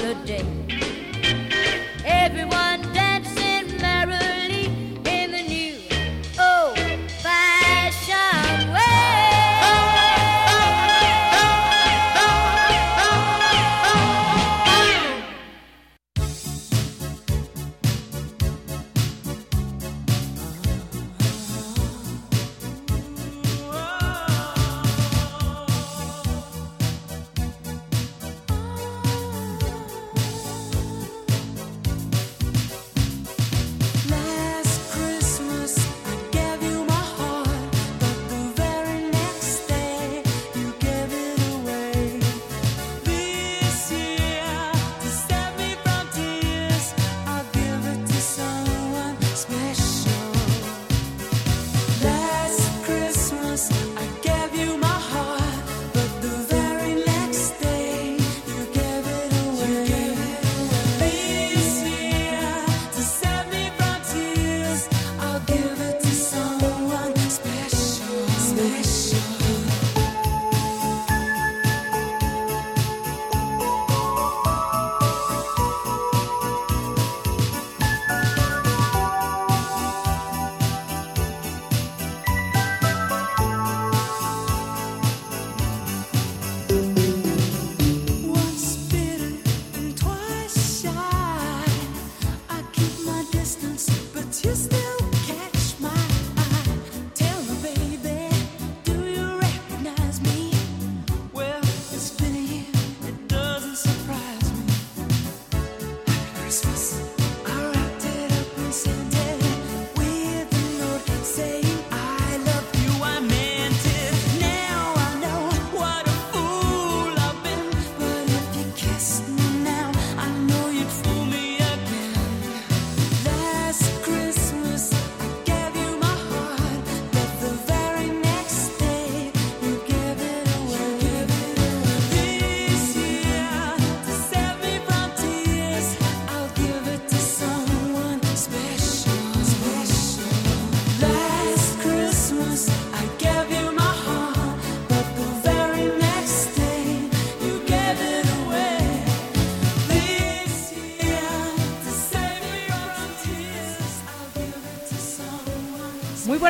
holiday.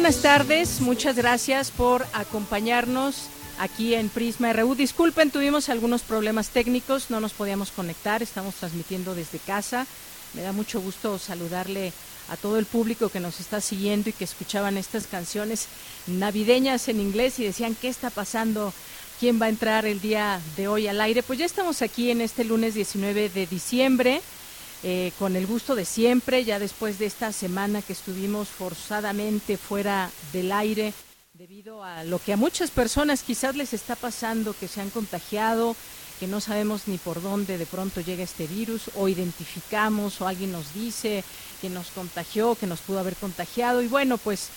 Buenas tardes, muchas gracias por acompañarnos aquí en Prisma RU. Disculpen, tuvimos algunos problemas técnicos, no nos podíamos conectar, estamos transmitiendo desde casa. Me da mucho gusto saludarle a todo el público que nos está siguiendo y que escuchaban estas canciones navideñas en inglés y decían, ¿qué está pasando? ¿Quién va a entrar el día de hoy al aire? Pues ya estamos aquí en este lunes 19 de diciembre. Eh, con el gusto de siempre, ya después de esta semana que estuvimos forzadamente fuera del aire debido a lo que a muchas personas quizás les está pasando, que se han contagiado, que no sabemos ni por dónde de pronto llega este virus, o identificamos, o alguien nos dice que nos contagió, que nos pudo haber contagiado, y bueno, pues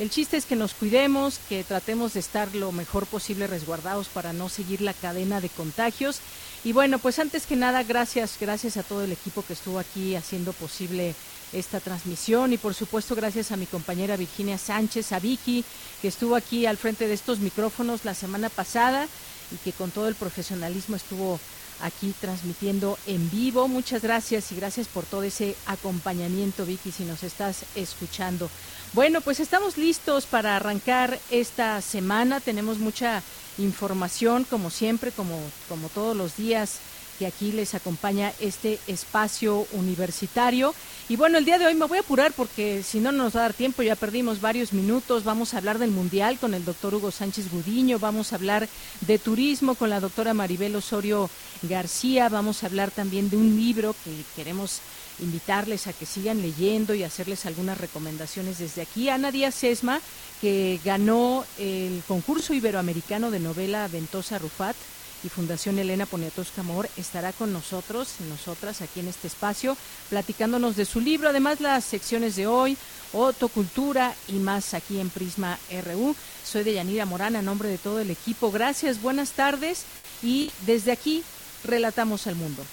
el chiste es que nos cuidemos, que tratemos de estar lo mejor posible resguardados para no seguir la cadena de contagios. Y bueno, pues antes que nada, gracias, gracias a todo el equipo que estuvo aquí haciendo posible esta transmisión y por supuesto gracias a mi compañera Virginia Sánchez, a Vicky, que estuvo aquí al frente de estos micrófonos la semana pasada y que con todo el profesionalismo estuvo aquí transmitiendo en vivo. Muchas gracias y gracias por todo ese acompañamiento, Vicky, si nos estás escuchando. Bueno, pues estamos listos para arrancar esta semana. Tenemos mucha información, como siempre, como, como todos los días que aquí les acompaña este espacio universitario. Y bueno, el día de hoy me voy a apurar porque si no nos va a dar tiempo, ya perdimos varios minutos. Vamos a hablar del Mundial con el doctor Hugo Sánchez Gudiño, vamos a hablar de turismo con la doctora Maribel Osorio García, vamos a hablar también de un libro que queremos invitarles a que sigan leyendo y hacerles algunas recomendaciones desde aquí. Ana Díaz Sesma, que ganó el concurso iberoamericano de novela Ventosa Rufat, y Fundación Elena Poniatowska Amor estará con nosotros, nosotras aquí en este espacio, platicándonos de su libro, además las secciones de hoy, Otocultura y más aquí en Prisma RU. Soy de Yanira Morán, a nombre de todo el equipo. Gracias, buenas tardes y desde aquí relatamos al mundo.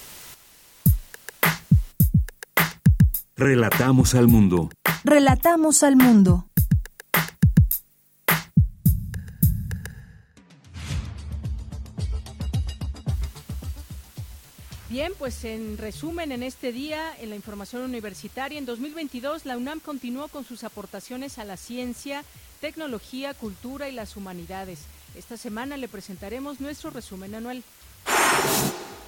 Relatamos al mundo. Relatamos al mundo. Bien, pues en resumen, en este día, en la información universitaria, en 2022 la UNAM continuó con sus aportaciones a la ciencia, tecnología, cultura y las humanidades. Esta semana le presentaremos nuestro resumen anual.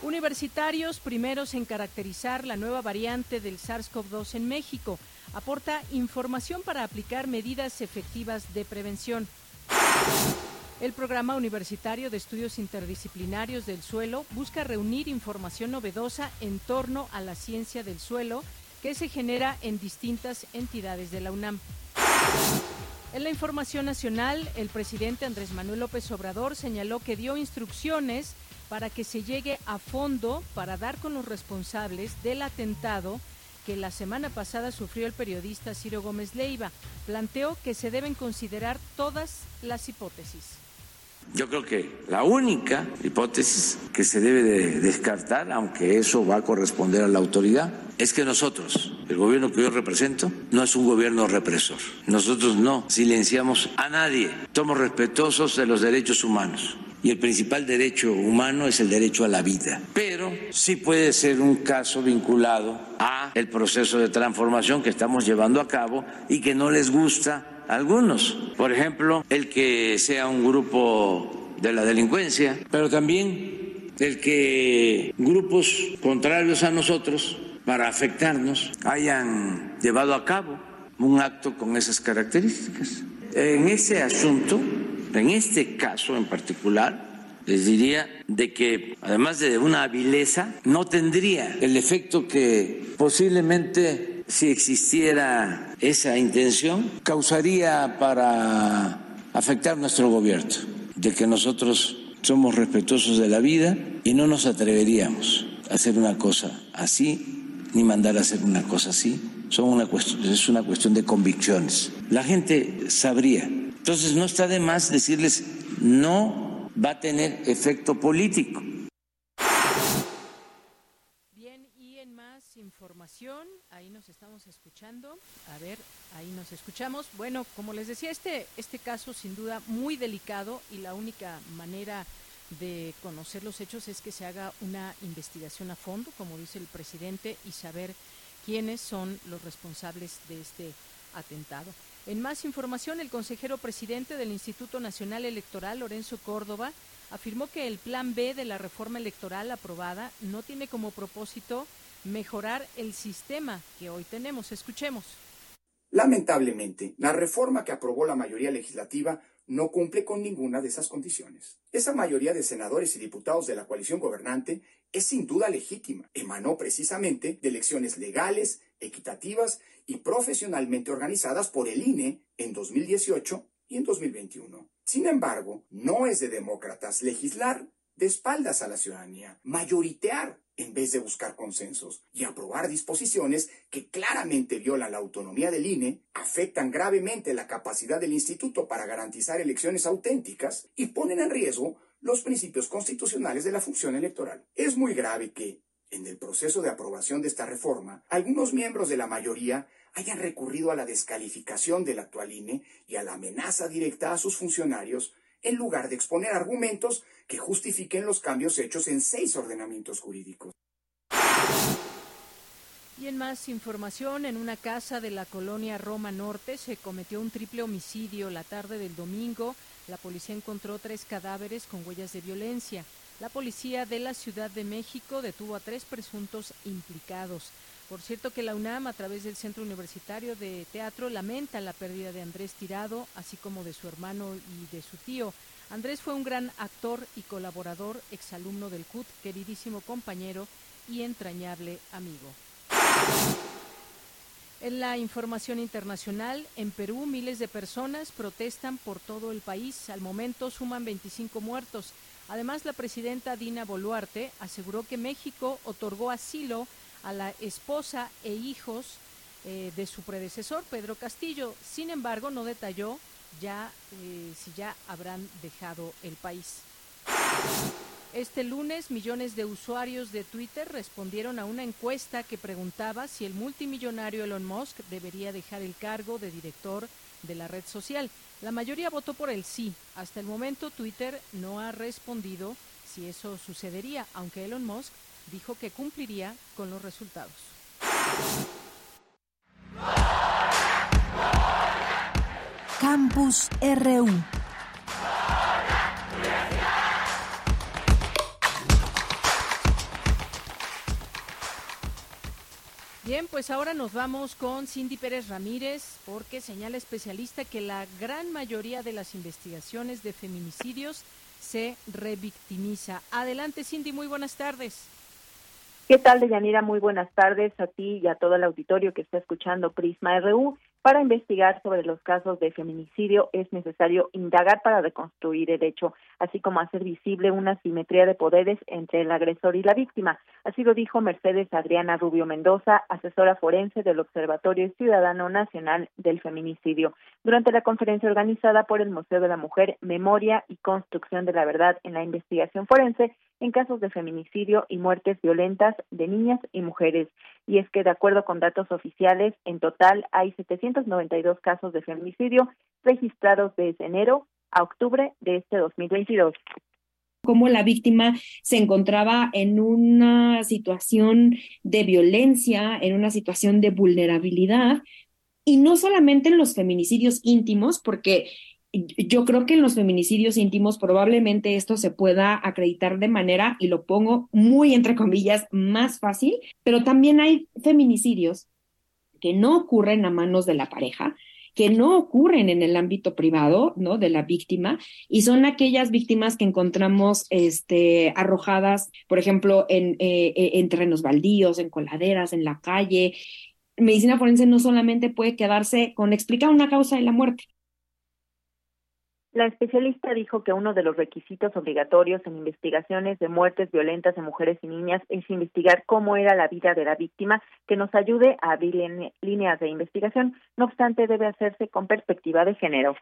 Universitarios primeros en caracterizar la nueva variante del SARS-CoV-2 en México. Aporta información para aplicar medidas efectivas de prevención. El Programa Universitario de Estudios Interdisciplinarios del Suelo busca reunir información novedosa en torno a la ciencia del suelo que se genera en distintas entidades de la UNAM. En la información nacional, el presidente Andrés Manuel López Obrador señaló que dio instrucciones para que se llegue a fondo para dar con los responsables del atentado que la semana pasada sufrió el periodista Ciro Gómez Leiva. Planteó que se deben considerar todas las hipótesis. Yo creo que la única hipótesis que se debe de descartar, aunque eso va a corresponder a la autoridad, es que nosotros, el gobierno que yo represento, no es un gobierno represor. Nosotros no silenciamos a nadie. Somos respetuosos de los derechos humanos. Y el principal derecho humano es el derecho a la vida. Pero sí puede ser un caso vinculado a el proceso de transformación que estamos llevando a cabo y que no les gusta algunos. Por ejemplo, el que sea un grupo de la delincuencia, pero también el que grupos contrarios a nosotros para afectarnos hayan llevado a cabo un acto con esas características. En ese asunto, en este caso en particular, les diría de que además de una vileza, no tendría el efecto que posiblemente si existiera esa intención, causaría para afectar nuestro gobierno, de que nosotros somos respetuosos de la vida y no nos atreveríamos a hacer una cosa así, ni mandar a hacer una cosa así. Son una cuestión, es una cuestión de convicciones. La gente sabría. Entonces no está de más decirles, no va a tener efecto político. Bien, y en más información, ahí nos estamos escuchando. A ver, ahí nos escuchamos. Bueno, como les decía, este, este caso sin duda muy delicado y la única manera de conocer los hechos es que se haga una investigación a fondo, como dice el presidente, y saber quiénes son los responsables de este atentado. En más información, el consejero presidente del Instituto Nacional Electoral, Lorenzo Córdoba, afirmó que el plan B de la reforma electoral aprobada no tiene como propósito mejorar el sistema que hoy tenemos. Escuchemos. Lamentablemente, la reforma que aprobó la mayoría legislativa no cumple con ninguna de esas condiciones. Esa mayoría de senadores y diputados de la coalición gobernante es sin duda legítima. Emanó precisamente de elecciones legales, equitativas y profesionalmente organizadas por el INE en 2018 y en 2021. Sin embargo, no es de demócratas legislar de espaldas a la ciudadanía, mayoritear en vez de buscar consensos y aprobar disposiciones que claramente violan la autonomía del INE, afectan gravemente la capacidad del instituto para garantizar elecciones auténticas y ponen en riesgo los principios constitucionales de la función electoral. Es muy grave que, en el proceso de aprobación de esta reforma, algunos miembros de la mayoría hayan recurrido a la descalificación del actual INE y a la amenaza directa a sus funcionarios en lugar de exponer argumentos que justifiquen los cambios hechos en seis ordenamientos jurídicos. Y en más información, en una casa de la colonia Roma Norte se cometió un triple homicidio la tarde del domingo. La policía encontró tres cadáveres con huellas de violencia. La policía de la Ciudad de México detuvo a tres presuntos implicados. Por cierto que la UNAM, a través del Centro Universitario de Teatro, lamenta la pérdida de Andrés Tirado, así como de su hermano y de su tío. Andrés fue un gran actor y colaborador, exalumno del CUT, queridísimo compañero y entrañable amigo. En la información internacional, en Perú miles de personas protestan por todo el país. Al momento suman 25 muertos. Además, la presidenta Dina Boluarte aseguró que México otorgó asilo a la esposa e hijos eh, de su predecesor, Pedro Castillo. Sin embargo, no detalló ya eh, si ya habrán dejado el país. Este lunes, millones de usuarios de Twitter respondieron a una encuesta que preguntaba si el multimillonario Elon Musk debería dejar el cargo de director de la red social. La mayoría votó por el sí. Hasta el momento, Twitter no ha respondido si eso sucedería, aunque Elon Musk dijo que cumpliría con los resultados. Campus RU. Bien, pues ahora nos vamos con Cindy Pérez Ramírez porque señala especialista que la gran mayoría de las investigaciones de feminicidios se revictimiza. Adelante, Cindy, muy buenas tardes. ¿Qué tal, Deyanira? Muy buenas tardes a ti y a todo el auditorio que está escuchando Prisma RU. Para investigar sobre los casos de feminicidio es necesario indagar para reconstruir el hecho, así como hacer visible una simetría de poderes entre el agresor y la víctima. Así lo dijo Mercedes Adriana Rubio Mendoza, asesora forense del Observatorio Ciudadano Nacional del Feminicidio, durante la conferencia organizada por el Museo de la Mujer, Memoria y Construcción de la Verdad en la Investigación Forense en casos de feminicidio y muertes violentas de niñas y mujeres. Y es que, de acuerdo con datos oficiales, en total hay 792 casos de feminicidio registrados desde enero a octubre de este 2022 cómo la víctima se encontraba en una situación de violencia, en una situación de vulnerabilidad, y no solamente en los feminicidios íntimos, porque yo creo que en los feminicidios íntimos probablemente esto se pueda acreditar de manera, y lo pongo muy entre comillas, más fácil, pero también hay feminicidios que no ocurren a manos de la pareja, que no ocurren en el ámbito privado, ¿no? De la víctima, y son aquellas víctimas que encontramos este, arrojadas, por ejemplo, en, eh, eh, en terrenos baldíos, en coladeras, en la calle. Medicina forense no solamente puede quedarse con explicar una causa de la muerte, la especialista dijo que uno de los requisitos obligatorios en investigaciones de muertes violentas de mujeres y niñas es investigar cómo era la vida de la víctima, que nos ayude a abrir líneas de investigación. No obstante, debe hacerse con perspectiva de género.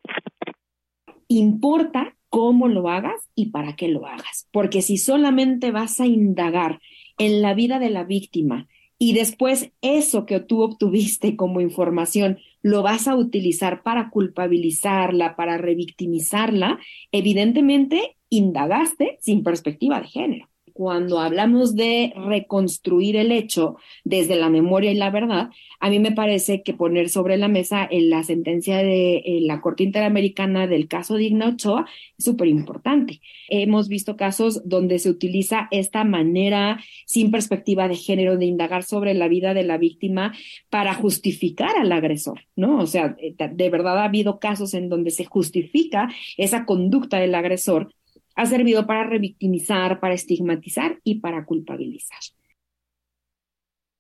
Importa cómo lo hagas y para qué lo hagas, porque si solamente vas a indagar en la vida de la víctima y después eso que tú obtuviste como información lo vas a utilizar para culpabilizarla, para revictimizarla, evidentemente indagaste sin perspectiva de género. Cuando hablamos de reconstruir el hecho desde la memoria y la verdad, a mí me parece que poner sobre la mesa en la sentencia de la Corte Interamericana del caso Digna Ochoa es súper importante. Hemos visto casos donde se utiliza esta manera sin perspectiva de género de indagar sobre la vida de la víctima para justificar al agresor, ¿no? O sea, de verdad ha habido casos en donde se justifica esa conducta del agresor ha servido para revictimizar, para estigmatizar y para culpabilizar.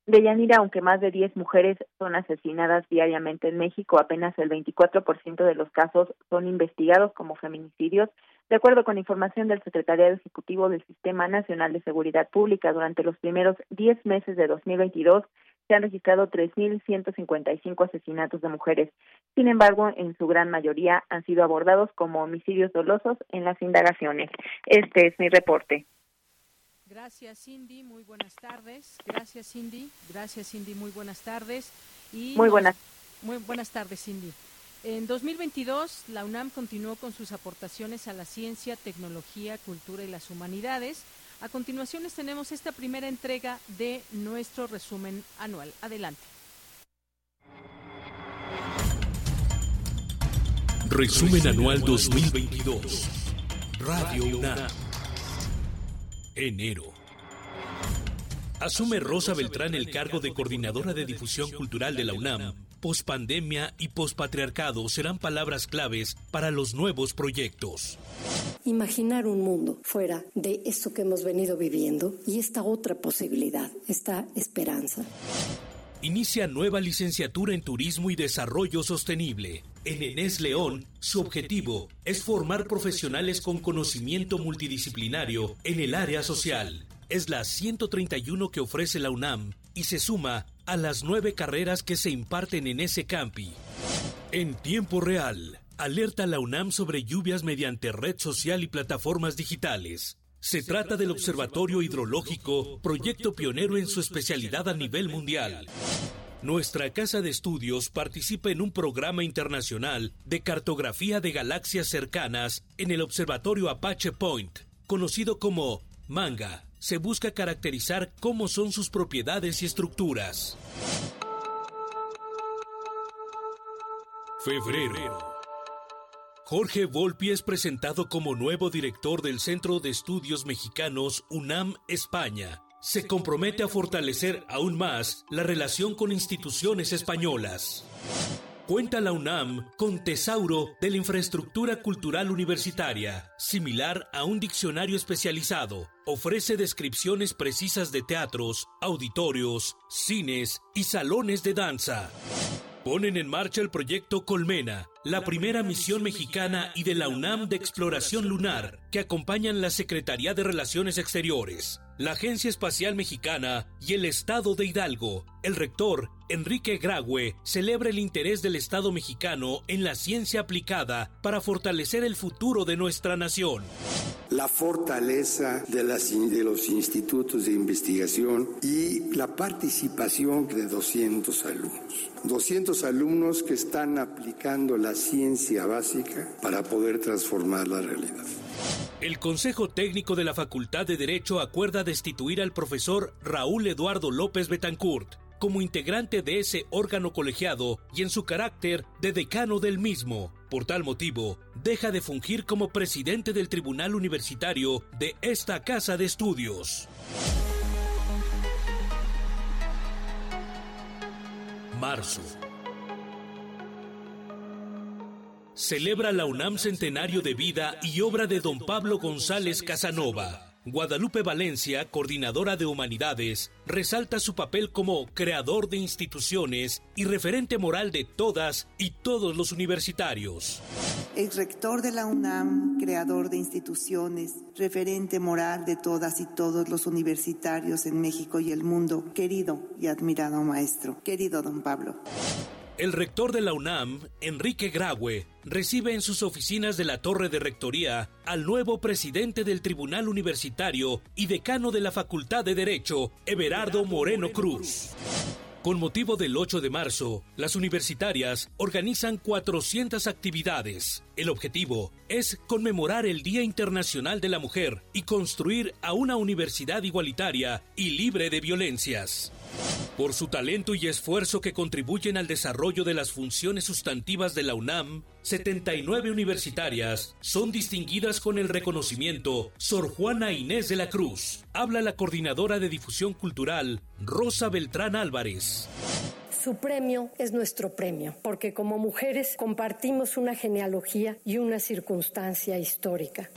Deyanira, aunque más de 10 mujeres son asesinadas diariamente en México, apenas el 24% de los casos son investigados como feminicidios, de acuerdo con información del Secretariado Ejecutivo del Sistema Nacional de Seguridad Pública. Durante los primeros 10 meses de 2022 se han registrado 3.155 asesinatos de mujeres. Sin embargo, en su gran mayoría han sido abordados como homicidios dolosos en las indagaciones. Este es mi reporte. Gracias, Cindy. Muy buenas tardes. Gracias, Cindy. Gracias, Cindy. Muy buenas tardes. Y muy buenas. Muy buenas tardes, Cindy. En 2022, la UNAM continuó con sus aportaciones a la ciencia, tecnología, cultura y las humanidades. A continuación les tenemos esta primera entrega de nuestro resumen anual. Adelante. Resumen anual 2022. Radio UNAM. Enero. Asume Rosa Beltrán el cargo de coordinadora de difusión cultural de la UNAM. Pospandemia y pospatriarcado serán palabras claves para los nuevos proyectos. Imaginar un mundo fuera de esto que hemos venido viviendo y esta otra posibilidad, esta esperanza. Inicia nueva licenciatura en Turismo y Desarrollo Sostenible. En Enes León, su objetivo es formar profesionales con conocimiento multidisciplinario en el área social. Es la 131 que ofrece la UNAM y se suma a las nueve carreras que se imparten en ese campi. En tiempo real, alerta la UNAM sobre lluvias mediante red social y plataformas digitales. Se trata del Observatorio Hidrológico, proyecto pionero en su especialidad a nivel mundial. Nuestra casa de estudios participa en un programa internacional de cartografía de galaxias cercanas en el Observatorio Apache Point, conocido como MANGA. Se busca caracterizar cómo son sus propiedades y estructuras. Febrero. Jorge Volpi es presentado como nuevo director del Centro de Estudios Mexicanos UNAM España. Se compromete a fortalecer aún más la relación con instituciones españolas. Cuenta la UNAM con tesauro de la infraestructura cultural universitaria, similar a un diccionario especializado. Ofrece descripciones precisas de teatros, auditorios, cines y salones de danza ponen en marcha el proyecto Colmena, la primera misión mexicana y de la UNAM de exploración lunar, que acompañan la Secretaría de Relaciones Exteriores, la Agencia Espacial Mexicana y el Estado de Hidalgo. El rector, Enrique Graue, celebra el interés del Estado mexicano en la ciencia aplicada para fortalecer el futuro de nuestra nación. La fortaleza de, de los institutos de investigación y la participación de 200 alumnos. 200 alumnos que están aplicando la ciencia básica para poder transformar la realidad. El Consejo Técnico de la Facultad de Derecho acuerda destituir al profesor Raúl Eduardo López Betancourt como integrante de ese órgano colegiado y en su carácter de decano del mismo. Por tal motivo, deja de fungir como presidente del Tribunal Universitario de esta Casa de Estudios. Marzo celebra la UNAM Centenario de Vida y obra de don Pablo González Casanova. Guadalupe Valencia, coordinadora de humanidades, resalta su papel como creador de instituciones y referente moral de todas y todos los universitarios. Ex rector de la UNAM, creador de instituciones, referente moral de todas y todos los universitarios en México y el mundo, querido y admirado maestro, querido don Pablo. El rector de la UNAM, Enrique Graue, recibe en sus oficinas de la Torre de Rectoría al nuevo presidente del Tribunal Universitario y decano de la Facultad de Derecho, Everardo Moreno Cruz. Con motivo del 8 de marzo, las universitarias organizan 400 actividades. El objetivo es conmemorar el Día Internacional de la Mujer y construir a una universidad igualitaria y libre de violencias. Por su talento y esfuerzo que contribuyen al desarrollo de las funciones sustantivas de la UNAM, 79 universitarias son distinguidas con el reconocimiento Sor Juana Inés de la Cruz. Habla la coordinadora de difusión cultural, Rosa Beltrán Álvarez. Su premio es nuestro premio, porque como mujeres compartimos una genealogía y una circunstancia histórica.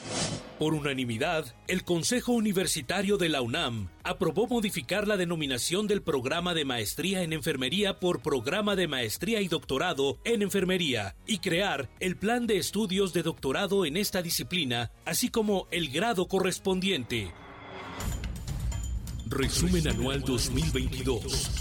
Por unanimidad, el Consejo Universitario de la UNAM aprobó modificar la denominación del programa de maestría en enfermería por programa de maestría y doctorado en enfermería y crear el plan de estudios de doctorado en esta disciplina, así como el grado correspondiente. Resumen anual 2022.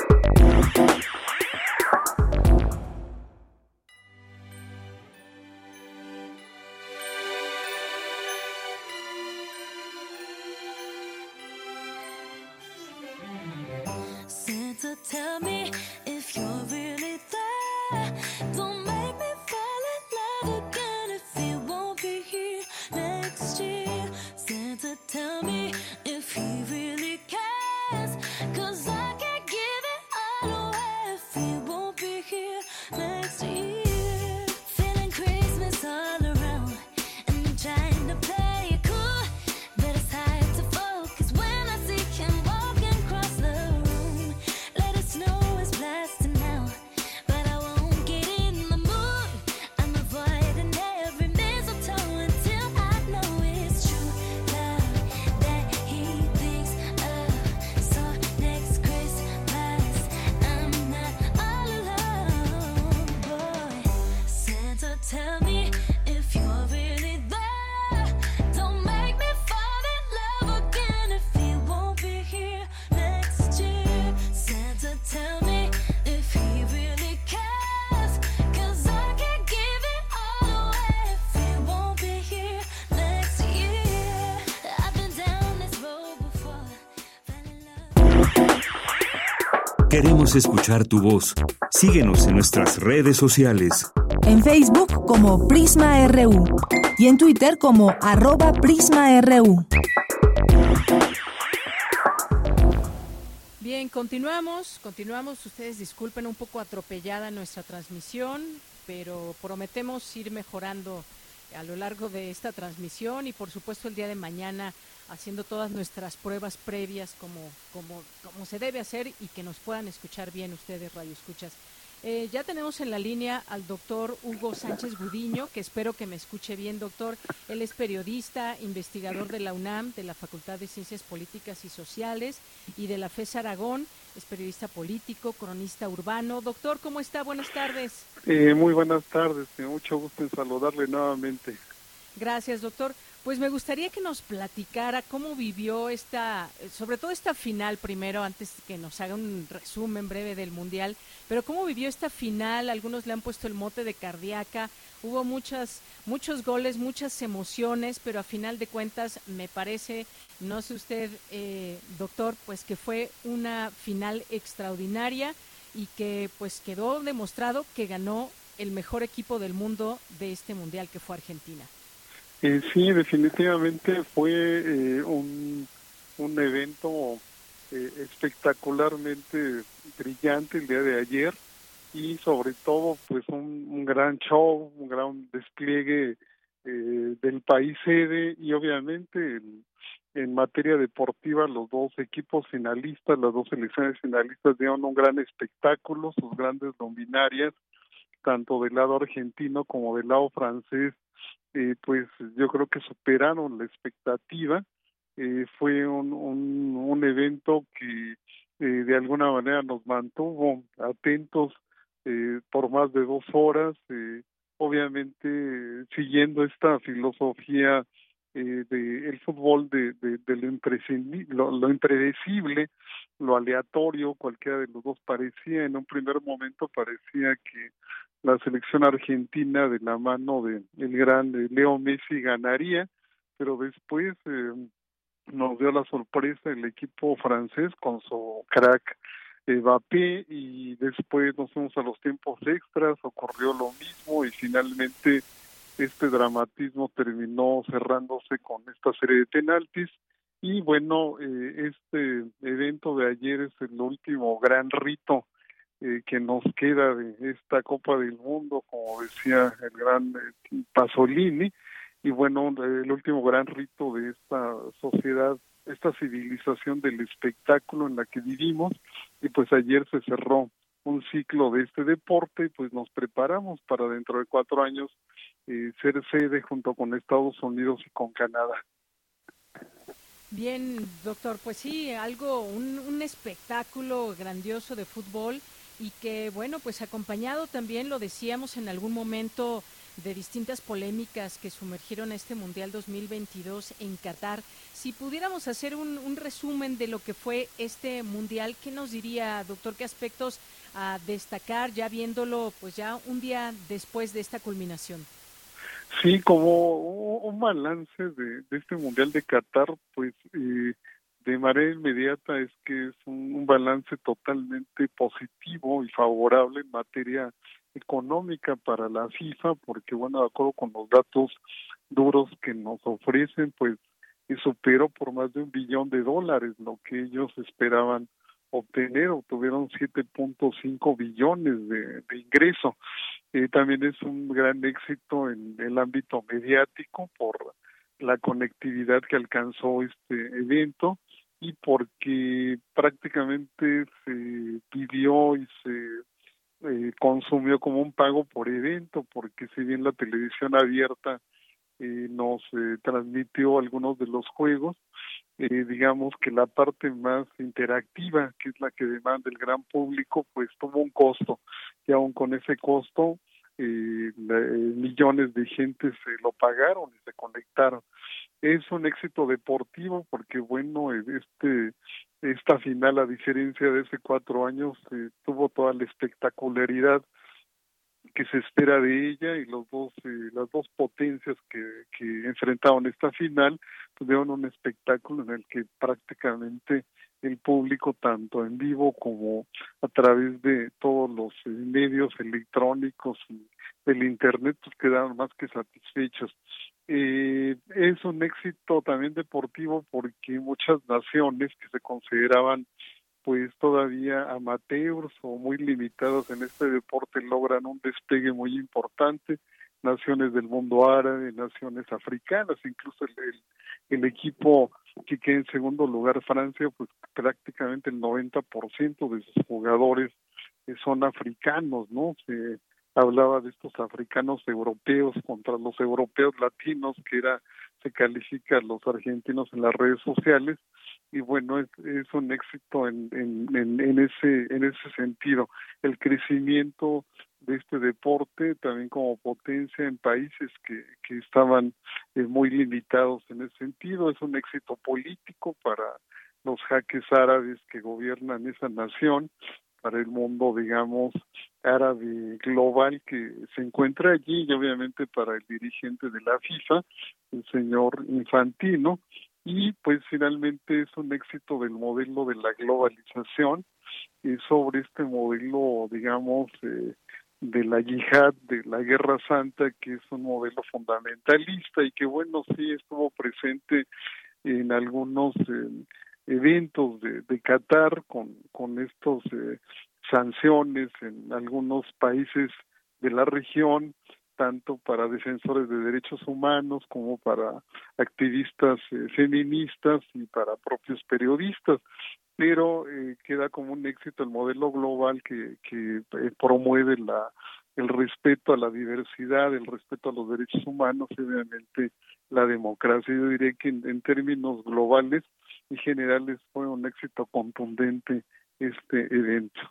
Queremos escuchar tu voz. Síguenos en nuestras redes sociales. En Facebook como Prisma RU y en Twitter como arroba PrismaRU. Bien, continuamos, continuamos. Ustedes disculpen un poco atropellada nuestra transmisión, pero prometemos ir mejorando a lo largo de esta transmisión y por supuesto el día de mañana haciendo todas nuestras pruebas previas como, como, como se debe hacer y que nos puedan escuchar bien ustedes, Radio Escuchas. Eh, ya tenemos en la línea al doctor Hugo Sánchez Gudiño, que espero que me escuche bien, doctor. Él es periodista, investigador de la UNAM, de la Facultad de Ciencias Políticas y Sociales y de la FES Aragón. Es periodista político, cronista urbano. Doctor, ¿cómo está? Buenas tardes. Eh, muy buenas tardes, mucho gusto en saludarle nuevamente. Gracias, doctor. Pues me gustaría que nos platicara cómo vivió esta, sobre todo esta final primero, antes que nos haga un resumen breve del Mundial, pero cómo vivió esta final, algunos le han puesto el mote de cardíaca, hubo muchas, muchos goles, muchas emociones, pero a final de cuentas me parece, no sé usted, eh, doctor, pues que fue una final extraordinaria y que pues quedó demostrado que ganó el mejor equipo del mundo de este Mundial, que fue Argentina. Eh, sí, definitivamente fue eh, un, un evento eh, espectacularmente brillante el día de ayer y sobre todo pues un, gran show, un gran despliegue eh, del país sede y obviamente en, en materia deportiva los dos equipos finalistas, las dos selecciones finalistas dieron un gran espectáculo, sus grandes luminarias, tanto del lado argentino como del lado francés, eh, pues yo creo que superaron la expectativa. Eh, fue un, un, evento que eh, de alguna manera nos mantuvo atentos eh, por más de dos horas, eh, obviamente siguiendo esta filosofía eh, de fútbol de, de, de lo, lo, impredecible, lo aleatorio, cualquiera de los dos parecía, en un primer momento parecía que la selección argentina de la mano de el gran Leo Messi ganaría, pero después eh, nos dio la sorpresa el equipo francés con su crack Mbappé y después nos fuimos a los tiempos extras, ocurrió lo mismo y finalmente este dramatismo terminó cerrándose con esta serie de penaltis. Y bueno, eh, este evento de ayer es el último gran rito eh, que nos queda de esta Copa del Mundo, como decía el gran eh, Pasolini, y bueno, el último gran rito de esta sociedad, esta civilización del espectáculo en la que vivimos, y pues ayer se cerró un ciclo de este deporte y pues nos preparamos para dentro de cuatro años eh, ser sede junto con Estados Unidos y con Canadá. Bien, doctor, pues sí, algo, un, un espectáculo grandioso de fútbol y que, bueno, pues acompañado también, lo decíamos en algún momento, de distintas polémicas que sumergieron este Mundial 2022 en Qatar. Si pudiéramos hacer un, un, resumen de lo que fue este Mundial, ¿qué nos diría, doctor? ¿Qué aspectos a destacar ya viéndolo, pues ya un día después de esta culminación? Sí, como un balance de, de este Mundial de Qatar, pues eh, de manera inmediata es que es un, balance totalmente positivo y favorable en materia económica para la FIFA, porque bueno, de acuerdo con los datos duros que nos ofrecen, pues superó por más de un billón de dólares lo que ellos esperaban obtener, obtuvieron 7.5 billones de, de ingreso. Eh, también es un gran éxito en el ámbito mediático por la conectividad que alcanzó este evento y porque prácticamente se pidió y se eh, consumió como un pago por evento, porque si bien la televisión abierta eh, nos eh, transmitió algunos de los juegos, eh, digamos que la parte más interactiva, que es la que demanda el gran público, pues tuvo un costo y aún con ese costo eh, millones de gente se lo pagaron y se conectaron. Es un éxito deportivo porque bueno, este esta final a diferencia de hace cuatro años eh, tuvo toda la espectacularidad que se espera de ella y los dos eh, las dos potencias que, que enfrentaron esta final tuvieron un espectáculo en el que prácticamente el público tanto en vivo como a través de todos los eh, medios electrónicos y del internet pues quedaron más que satisfechos eh, es un éxito también deportivo porque muchas naciones que se consideraban pues todavía amateurs o muy limitados en este deporte logran un despegue muy importante naciones del mundo árabe, naciones africanas, incluso el, equipo que queda en segundo lugar Francia, pues prácticamente el 90% de sus jugadores son africanos, ¿no? Hablaba de estos africanos europeos contra los europeos latinos, que era se califican los argentinos en las redes sociales, y bueno es, es un éxito en, en, en, en, ese en ese sentido. El crecimiento de este deporte también como potencia en países que, que estaban eh, muy limitados en ese sentido es un éxito político para los jaques árabes que gobiernan esa nación para el mundo digamos árabe global que se encuentra allí y obviamente para el dirigente de la FIFA el señor Infantino. Y pues finalmente es un éxito del modelo de la globalización y sobre este modelo digamos eh, de la yihad, de la guerra santa, que es un modelo fundamentalista y que bueno, sí estuvo presente en algunos eh, eventos de, Qatar con, con estos eh, sanciones en algunos países de la región tanto para defensores de derechos humanos como para activistas eh, feministas y para propios periodistas pero eh, queda como un éxito el modelo global que, que eh, promueve la el respeto a la diversidad, el respeto a los derechos humanos y obviamente la democracia. Yo diré que en, en términos globales y generales fue un éxito contundente este evento.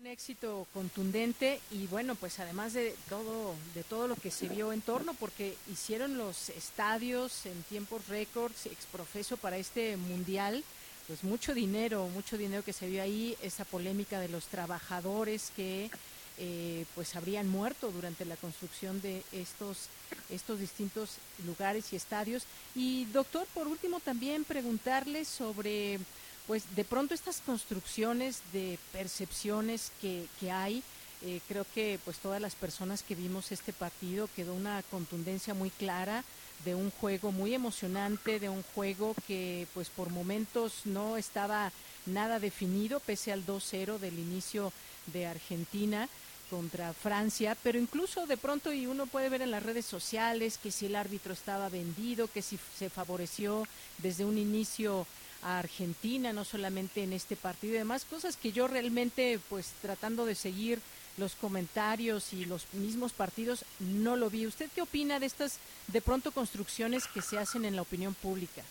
Un éxito contundente y bueno, pues además de todo, de todo lo que se vio en torno, porque hicieron los estadios en tiempos récords, exprofeso para este mundial, pues mucho dinero, mucho dinero que se vio ahí, esa polémica de los trabajadores que eh, pues habrían muerto durante la construcción de estos, estos distintos lugares y estadios. Y doctor, por último también preguntarle sobre pues de pronto estas construcciones de percepciones que, que hay, eh, creo que pues todas las personas que vimos este partido quedó una contundencia muy clara de un juego muy emocionante, de un juego que pues por momentos no estaba nada definido pese al 2-0 del inicio de Argentina contra Francia, pero incluso de pronto y uno puede ver en las redes sociales que si el árbitro estaba vendido, que si se favoreció desde un inicio a Argentina, no solamente en este partido y demás, cosas que yo realmente, pues tratando de seguir los comentarios y los mismos partidos, no lo vi. ¿Usted qué opina de estas, de pronto, construcciones que se hacen en la opinión pública?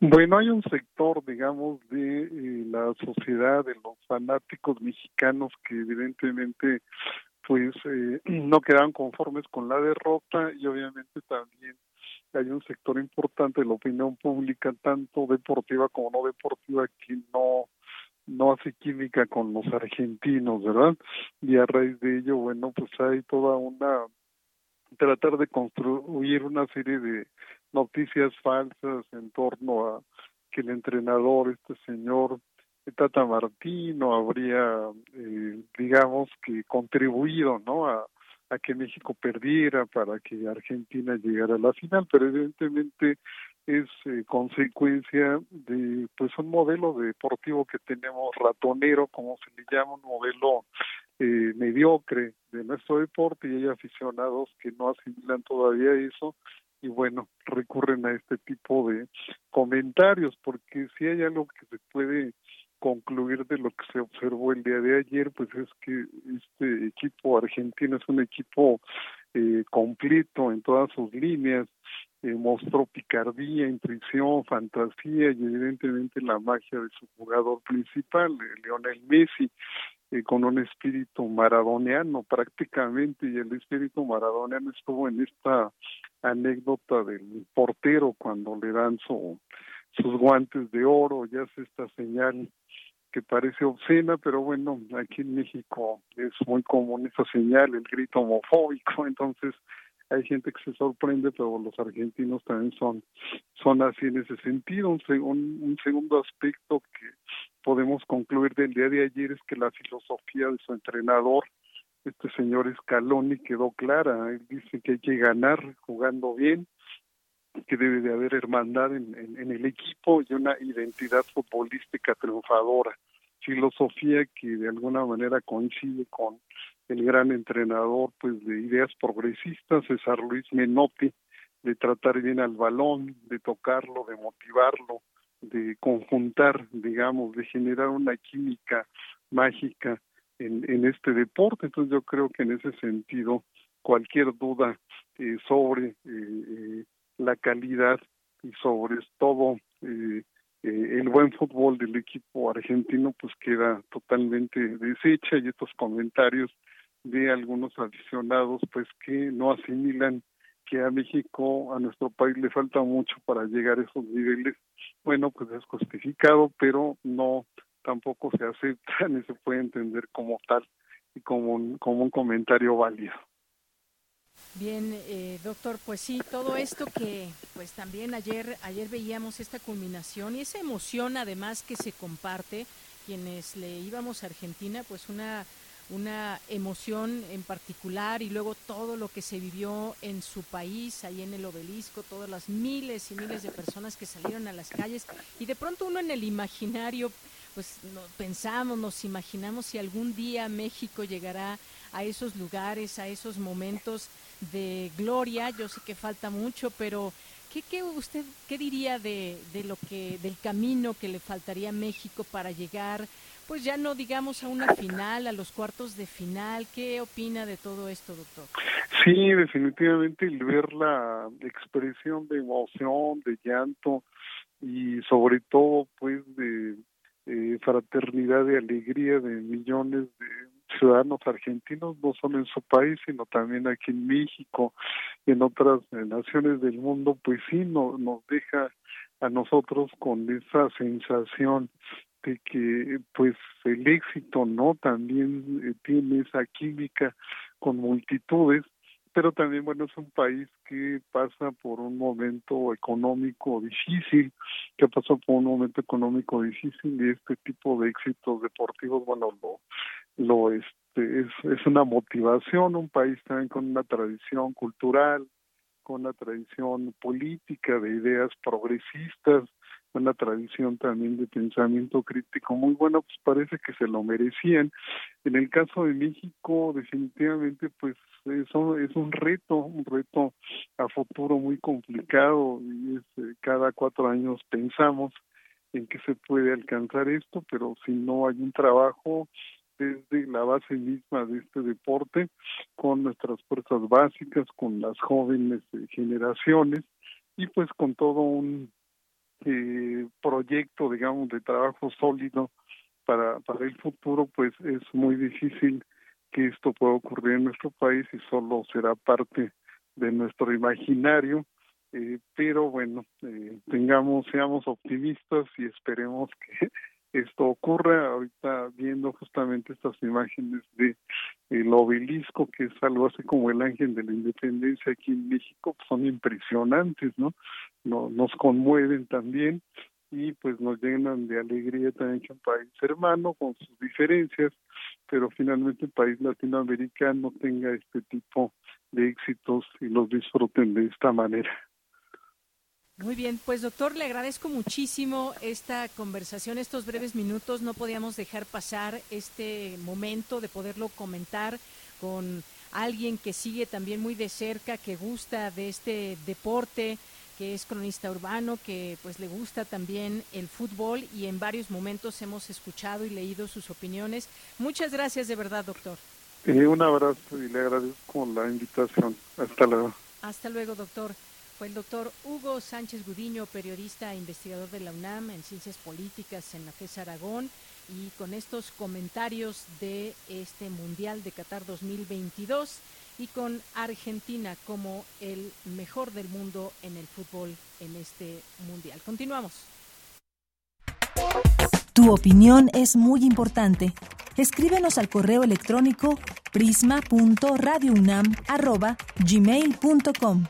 Bueno, hay un sector, digamos, de eh, la sociedad, de los fanáticos mexicanos que evidentemente pues eh, no quedaron conformes con la derrota y obviamente también hay un sector importante de la opinión pública, tanto deportiva como no deportiva, que no no hace química con los argentinos, ¿verdad? Y a raíz de ello, bueno, pues hay toda una tratar de construir una serie de noticias falsas en torno a que el entrenador, este señor Tata Martino, habría, eh, digamos, que contribuido, ¿no? A, a que México perdiera para que Argentina llegara a la final, pero evidentemente es eh, consecuencia de pues un modelo deportivo que tenemos ratonero, como se le llama, un modelo eh, mediocre de nuestro deporte y hay aficionados que no asimilan todavía eso y bueno, recurren a este tipo de comentarios porque si hay algo que se puede concluir de lo que se observó el día de ayer, pues es que este equipo argentino es un equipo eh, completo en todas sus líneas, eh, mostró picardía, intuición, fantasía y evidentemente la magia de su jugador principal, eh, Lionel Messi, eh, con un espíritu maradoniano prácticamente, y el espíritu maradoniano estuvo en esta anécdota del portero cuando le dan su, sus guantes de oro, ya hace esta señal que parece obscena, pero bueno, aquí en México es muy común esa señal, el grito homofóbico, entonces hay gente que se sorprende, pero los argentinos también son, son así en ese sentido. Un, un, un segundo aspecto que podemos concluir del día de ayer es que la filosofía de su entrenador, este señor Scaloni, quedó clara. Él dice que hay que ganar jugando bien, que debe de haber hermandad en, en, en, el equipo y una identidad futbolística triunfadora, filosofía que de alguna manera coincide con el gran entrenador pues de ideas progresistas, César Luis Menotti, de tratar bien al balón, de tocarlo, de motivarlo, de conjuntar, digamos, de generar una química mágica en, en este deporte. Entonces yo creo que en ese sentido cualquier duda eh, sobre eh, eh, la calidad y sobre todo eh, eh, el buen fútbol del equipo argentino pues queda totalmente deshecha y estos comentarios de algunos aficionados pues que no asimilan que a México, a nuestro país le falta mucho para llegar a esos niveles, bueno pues es justificado pero no tampoco se acepta ni se puede entender como tal y como un, como un comentario válido. Bien, eh, doctor, pues sí, todo esto que pues también ayer ayer veíamos esta culminación y esa emoción además que se comparte quienes le íbamos a Argentina, pues una una emoción en particular y luego todo lo que se vivió en su país, ahí en el obelisco, todas las miles y miles de personas que salieron a las calles y de pronto uno en el imaginario pues no, pensamos, nos imaginamos si algún día México llegará a esos lugares, a esos momentos de gloria. Yo sé que falta mucho, pero ¿qué, qué usted qué diría de, de lo que del camino que le faltaría a México para llegar, pues ya no digamos a una final, a los cuartos de final? ¿Qué opina de todo esto, doctor? Sí, definitivamente el ver la expresión de emoción, de llanto y sobre todo pues de fraternidad y alegría de millones de ciudadanos argentinos, no solo en su país, sino también aquí en México y en otras naciones del mundo, pues sí no, nos deja a nosotros con esa sensación que pues el éxito no también eh, tiene esa química con multitudes pero también bueno es un país que pasa por un momento económico difícil que pasó por un momento económico difícil y este tipo de éxitos deportivos bueno lo lo este es, es una motivación un país también con una tradición cultural con una tradición política de ideas progresistas una tradición también de pensamiento crítico muy buena, pues parece que se lo merecían. En el caso de México, definitivamente, pues eso es un reto, un reto a futuro muy complicado y es, eh, cada cuatro años pensamos en que se puede alcanzar esto, pero si no hay un trabajo desde la base misma de este deporte, con nuestras fuerzas básicas, con las jóvenes eh, generaciones y pues con todo un eh, proyecto, digamos, de trabajo sólido para, para el futuro, pues es muy difícil que esto pueda ocurrir en nuestro país y solo será parte de nuestro imaginario. Eh, pero bueno, eh, tengamos, seamos optimistas y esperemos que esto ocurra. Ahorita viendo justamente estas imágenes de el obelisco, que es algo así como el ángel de la independencia aquí en México, pues son impresionantes, ¿no? no nos conmueven también y pues nos llenan de alegría también que un país hermano con sus diferencias, pero finalmente un país latinoamericano tenga este tipo de éxitos y los disfruten de esta manera. Muy bien, pues doctor, le agradezco muchísimo esta conversación, estos breves minutos. No podíamos dejar pasar este momento de poderlo comentar con alguien que sigue también muy de cerca, que gusta de este deporte, que es cronista urbano, que pues le gusta también el fútbol y en varios momentos hemos escuchado y leído sus opiniones. Muchas gracias de verdad, doctor. Eh, un abrazo y le agradezco la invitación. Hasta luego. Hasta luego, doctor. Fue el doctor Hugo Sánchez Gudiño, periodista e investigador de la UNAM en Ciencias Políticas en la FES Aragón, y con estos comentarios de este Mundial de Qatar 2022 y con Argentina como el mejor del mundo en el fútbol en este Mundial. Continuamos. Tu opinión es muy importante. Escríbenos al correo electrónico prisma.radiounam@gmail.com.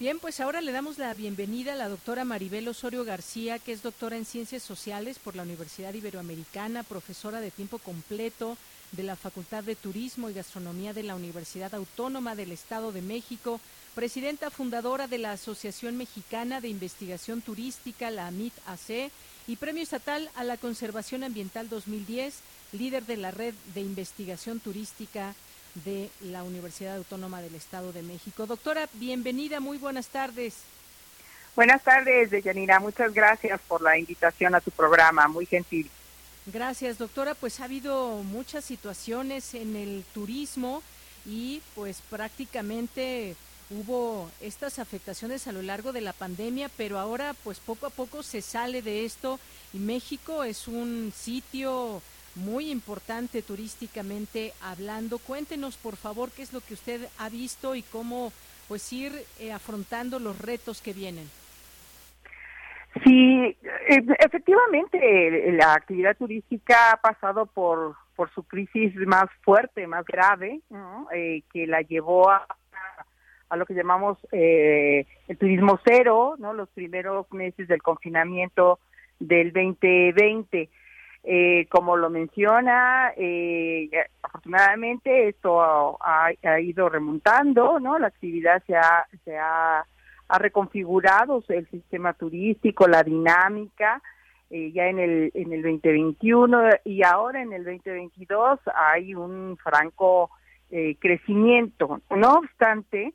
Bien, pues ahora le damos la bienvenida a la doctora Maribel Osorio García, que es doctora en Ciencias Sociales por la Universidad Iberoamericana, profesora de tiempo completo de la Facultad de Turismo y Gastronomía de la Universidad Autónoma del Estado de México, presidenta fundadora de la Asociación Mexicana de Investigación Turística, la AMIT-AC, y Premio Estatal a la Conservación Ambiental 2010, líder de la Red de Investigación Turística de la Universidad Autónoma del Estado de México. Doctora, bienvenida, muy buenas tardes. Buenas tardes, Deyanira. Muchas gracias por la invitación a tu programa, muy gentil. Gracias, doctora. Pues ha habido muchas situaciones en el turismo y pues prácticamente hubo estas afectaciones a lo largo de la pandemia, pero ahora pues poco a poco se sale de esto y México es un sitio muy importante turísticamente hablando. Cuéntenos, por favor, qué es lo que usted ha visto y cómo pues ir eh, afrontando los retos que vienen. Sí, e, efectivamente, la actividad turística ha pasado por, por su crisis más fuerte, más grave, eh, que la llevó a, a lo que llamamos eh, el turismo cero, ¿no? Los primeros meses del confinamiento del 2020. Eh, como lo menciona, eh, afortunadamente esto ha, ido remontando, ¿no? La actividad se ha, se ha, reconfigurado, el sistema turístico, la dinámica, eh, ya en el, en el 2021 y ahora en el 2022 hay un franco crecimiento. No obstante,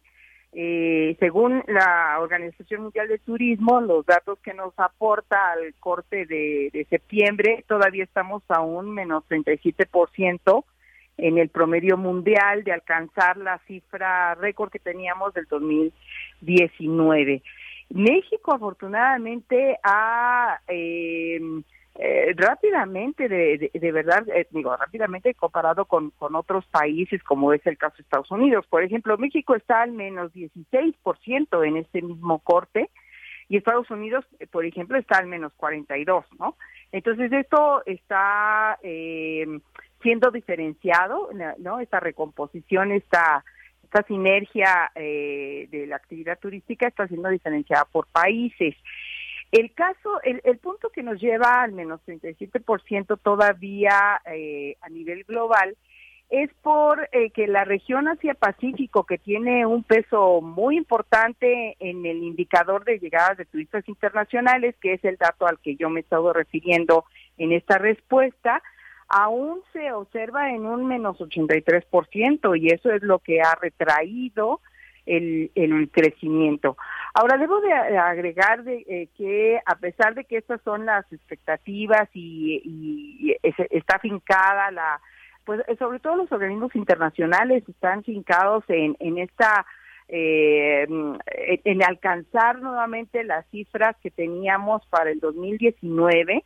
eh, según la Organización Mundial de Turismo, los datos que nos aporta al corte de, septiembre, todavía estamos a un menos 37% en el promedio mundial de alcanzar la cifra récord que teníamos del 2019. México afortunadamente ha eh, eh, rápidamente, de, de, verdad, eh, digo, rápidamente comparado con, con otros países como es el caso de Estados Unidos. Por ejemplo, México está al menos 16% en este mismo corte y Estados Unidos, eh, por ejemplo, está al menos 42, ¿no? Entonces esto está eh, siendo diferenciado, ¿no? Esta recomposición, esta esta sinergia eh, de la actividad turística está siendo diferenciada por países. El caso, el, el punto que nos lleva al menos 37% todavía eh, a nivel global es por eh, que la región Asia-Pacífico, que tiene un peso muy importante en el indicador de llegadas de turistas internacionales, que es el dato al que yo me he estado refiriendo en esta respuesta, aún se observa en un menos 83% y eso es lo que ha retraído el, el crecimiento. Ahora, debo de agregar de, eh, que a pesar de que estas son las expectativas y, y, y está fincada la pues sobre todo los organismos internacionales están fincados en, en esta eh, en alcanzar nuevamente las cifras que teníamos para el 2019.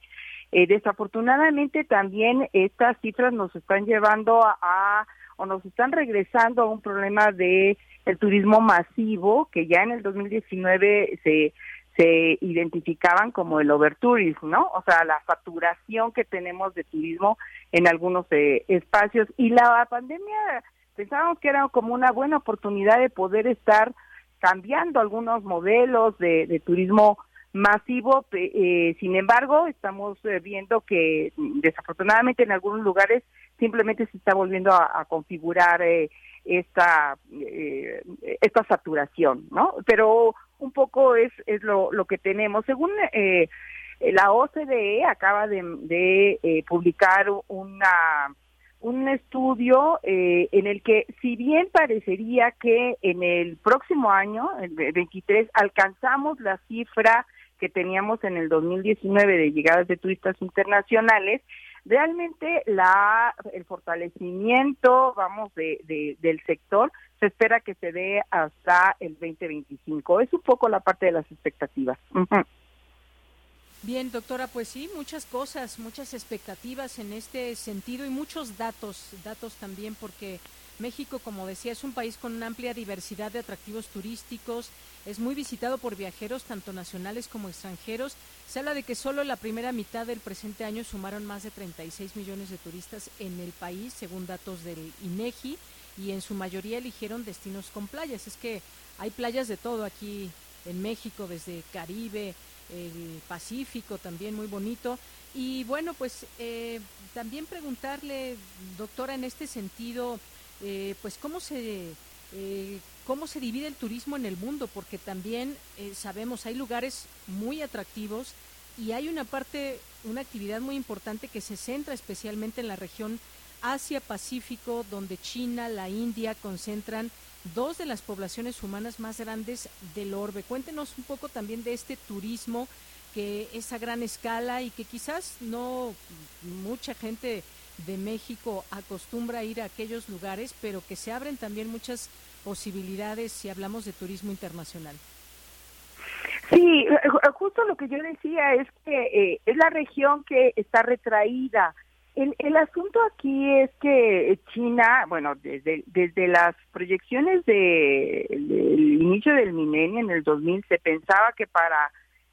Eh, desafortunadamente también estas cifras nos están llevando a, o nos están regresando a un problema de el turismo masivo que ya en el 2019 se se identificaban como el overtourism, ¿no? O sea, la saturación que tenemos de turismo en algunos eh, espacios. Y la pandemia pensábamos que era como una buena oportunidad de poder estar cambiando algunos modelos de, de turismo masivo. Eh, sin embargo, estamos eh, viendo que desafortunadamente en algunos lugares simplemente se está volviendo a, a configurar eh, esta eh, esta saturación, ¿no? Pero un poco es es lo, lo que tenemos. Según eh, la OCDE acaba de, publicar una un estudio eh, en el que si bien parecería que en el próximo año, el 23, alcanzamos la cifra que teníamos en el 2019 de llegadas de turistas internacionales, realmente la el fortalecimiento vamos de, de, del sector se espera que se dé hasta el 2025 es un poco la parte de las expectativas. Bien, doctora, pues sí, muchas cosas, muchas expectativas en este sentido y muchos datos, datos también porque México, como decía, es un país con una amplia diversidad de atractivos turísticos, es muy visitado por viajeros tanto nacionales como extranjeros. Se habla de que solo la primera mitad del presente año sumaron más de 36 millones de turistas en el país, según datos del INEGI, y en su mayoría eligieron destinos con playas. Es que hay playas de todo aquí en México, desde Caribe, el Pacífico también muy bonito. Y bueno, pues eh, también preguntarle, doctora, en este sentido, eh, pues cómo se eh, cómo se divide el turismo en el mundo, porque también eh, sabemos hay lugares muy atractivos y hay una parte, una actividad muy importante que se centra especialmente en la región Asia-Pacífico, donde China, la India concentran dos de las poblaciones humanas más grandes del orbe. Cuéntenos un poco también de este turismo que es a gran escala y que quizás no mucha gente de México acostumbra ir a aquellos lugares, pero que se abren también muchas posibilidades si hablamos de turismo internacional. Sí, justo lo que yo decía es que eh, es la región que está retraída. El, el asunto aquí es que China, bueno, desde, desde las proyecciones de, del inicio del milenio en el 2000 se pensaba que para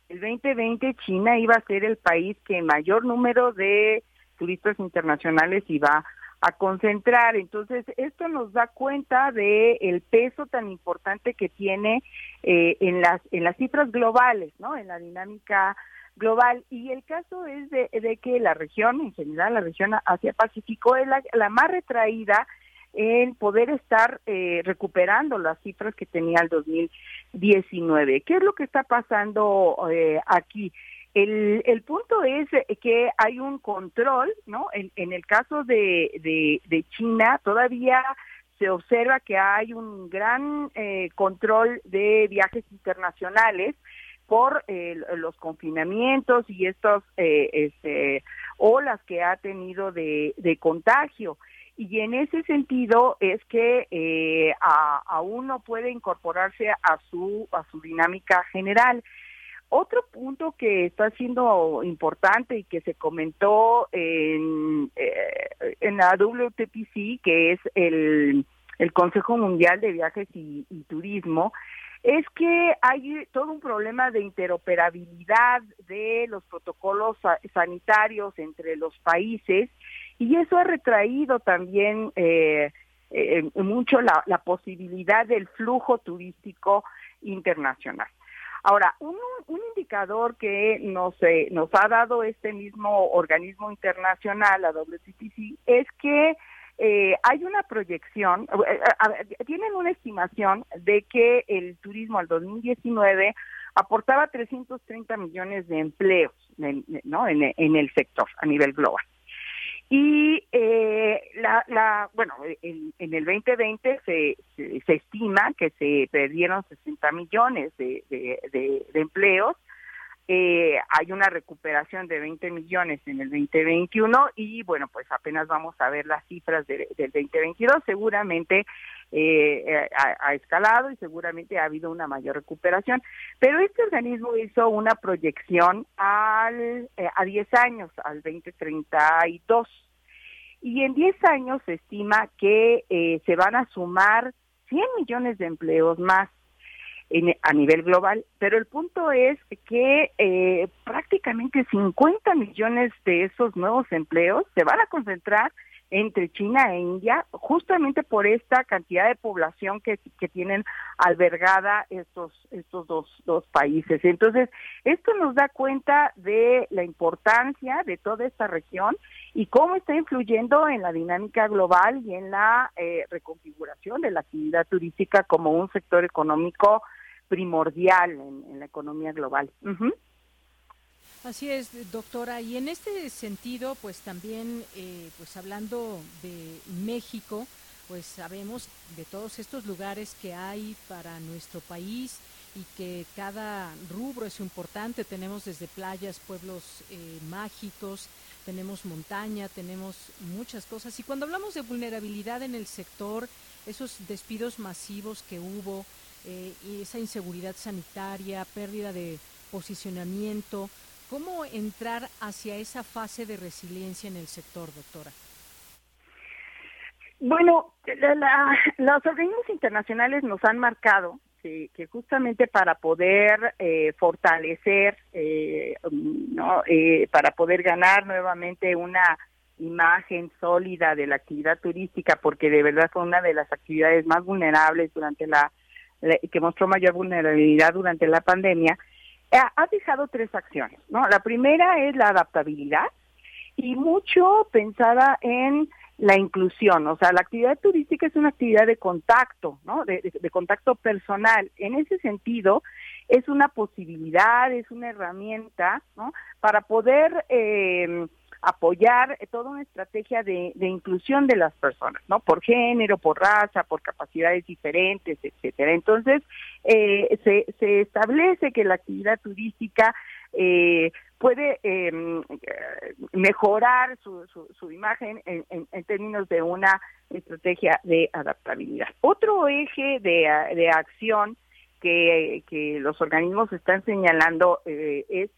el 2020 China iba a ser el país que mayor número de turistas internacionales iba a concentrar. Entonces, esto nos da cuenta de el peso tan importante que tiene eh, en las en las cifras globales, ¿no? En la dinámica global. Y el caso es de, de que la región, en general, la región Asia-Pacífico es la, la más retraída en poder estar eh, recuperando las cifras que tenía el 2019. ¿Qué es lo que está pasando eh, aquí? El, el punto es que hay un control, ¿no? En, en el caso de, de, de China todavía se observa que hay un gran eh, control de viajes internacionales por eh, los confinamientos y estas eh, este, olas que ha tenido de, de contagio. y en ese sentido es que eh, aún no puede incorporarse a su a su dinámica general. Otro punto que está siendo importante y que se comentó en, eh, en la WTPC, que es el, Consejo Mundial de Viajes y, Turismo, es que hay todo un problema de interoperabilidad de los protocolos sa- sanitarios entre los países y eso ha retraído también eh, eh, mucho la, la posibilidad del flujo turístico internacional. Ahora, un, un indicador que nos, eh, nos ha dado este mismo organismo internacional, la WCTC, es que eh, hay una proyección, eh, ver, tienen una estimación de que el turismo al 2019 aportaba 330 millones de empleos en, ¿no? en, en el sector a nivel global. Y eh, la, bueno, en, en el 2020 se, se, se estima que se perdieron 60 millones de, de, de, de empleos. Eh, hay una recuperación de 20 millones en el 2021 y bueno, pues apenas vamos a ver las cifras de- del 2022. Seguramente eh, ha, ha escalado y seguramente ha habido una mayor recuperación. Pero este organismo hizo una proyección al, eh, a 10 años, al 2032. Y en 10 años se estima que eh, se van a sumar 100 millones de empleos más en- a nivel global, pero el punto es que eh, prácticamente 50 millones de esos nuevos empleos se van a concentrar entre China e India, justamente por esta cantidad de población que, que tienen albergada estos, estos dos, dos países. Entonces, esto nos da cuenta de la importancia de toda esta región y cómo está influyendo en la dinámica global y en la eh, reconfiguración de la actividad turística como un sector económico primordial en, la economía global. Así es, doctora. Y en este sentido, pues también, eh, pues hablando de México, pues sabemos de todos estos lugares que hay para nuestro país y que cada rubro es importante. Tenemos desde playas, pueblos eh, mágicos, tenemos montaña, tenemos muchas cosas. Y cuando hablamos de vulnerabilidad en el sector, esos despidos masivos que hubo, eh, y esa inseguridad sanitaria, pérdida de posicionamiento, ¿cómo entrar hacia esa fase de resiliencia en el sector, doctora? Bueno, la- la- los organismos internacionales nos han marcado que, justamente para poder eh, fortalecer, eh, mm, ¿no? Eh, para poder ganar nuevamente una imagen sólida de la actividad turística, porque de verdad fue una de las actividades más vulnerables durante la, que mostró mayor vulnerabilidad durante la pandemia, ha, ha dejado tres acciones, ¿no? La primera es la adaptabilidad y mucho pensada en la inclusión, o sea, la actividad turística es una actividad de contacto, ¿no? De, contacto personal. En ese sentido, es una posibilidad, es una herramienta, ¿no? Para poder eh, apoyar toda una estrategia de, de inclusión de las personas, ¿no? Por género, por raza, por capacidades diferentes, etcétera. Entonces, eh, se, se establece que la actividad turística eh, puede eh, mejorar su, su, su imagen en, en, términos de una estrategia de adaptabilidad. Otro eje de, de acción que, que los organismos están señalando eh, es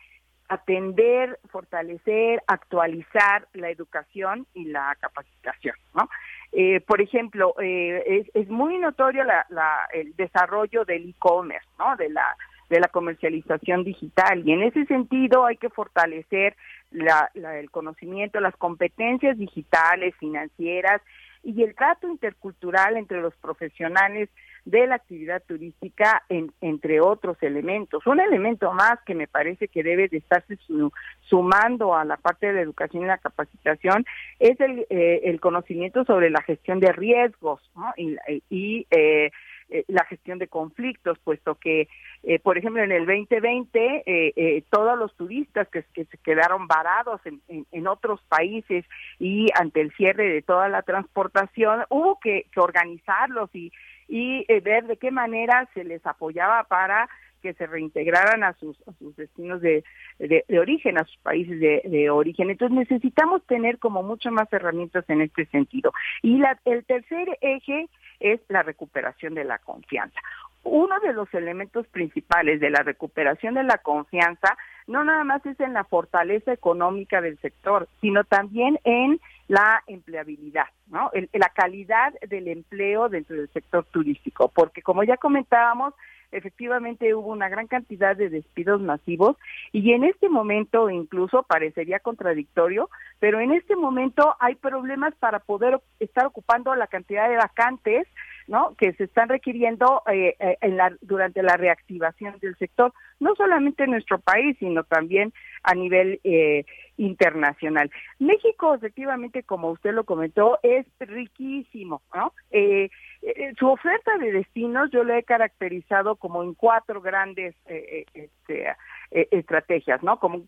atender, fortalecer, actualizar la educación y la capacitación, ¿no? Eh, por ejemplo, es, es muy notorio la, el desarrollo del e-commerce, ¿no? De la de la comercialización digital y en ese sentido hay que fortalecer la, la, el conocimiento, las competencias digitales, financieras y el trato intercultural entre los profesionales de la actividad turística, en, entre otros elementos. Un elemento más que me parece que debe de estarse su, sumando a la parte de la educación y la capacitación es el, eh, el conocimiento sobre la gestión de riesgos ¿no? y, y eh, eh, la gestión de conflictos, puesto que, eh, por ejemplo, en el 2020, eh, eh, todos los turistas que, se quedaron varados en, en, otros países y ante el cierre de toda la transportación, hubo que, organizarlos y, y ver de qué manera se les apoyaba para que se reintegraran a sus, a sus destinos de, de, de origen, a sus países de, de origen. Entonces necesitamos tener como mucho más herramientas en este sentido. Y la, el tercer eje es la recuperación de la confianza. Uno de los elementos principales de la recuperación de la confianza no nada más es en la fortaleza económica del sector, sino también en la empleabilidad, ¿no? El- la calidad del empleo dentro del sector turístico, porque como ya comentábamos, efectivamente hubo una gran cantidad de despidos masivos y en este momento incluso parecería contradictorio, pero en este momento hay problemas para poder estar ocupando la cantidad de vacantes ¿no? que se están requiriendo eh, eh, en la, durante la reactivación del sector, no solamente en nuestro país, sino también a nivel eh, internacional. México, efectivamente, como usted lo comentó, es riquísimo, ¿no? Eh, eh, su oferta de destinos yo la he caracterizado como en cuatro grandes eh, este, estrategias, ¿no? Como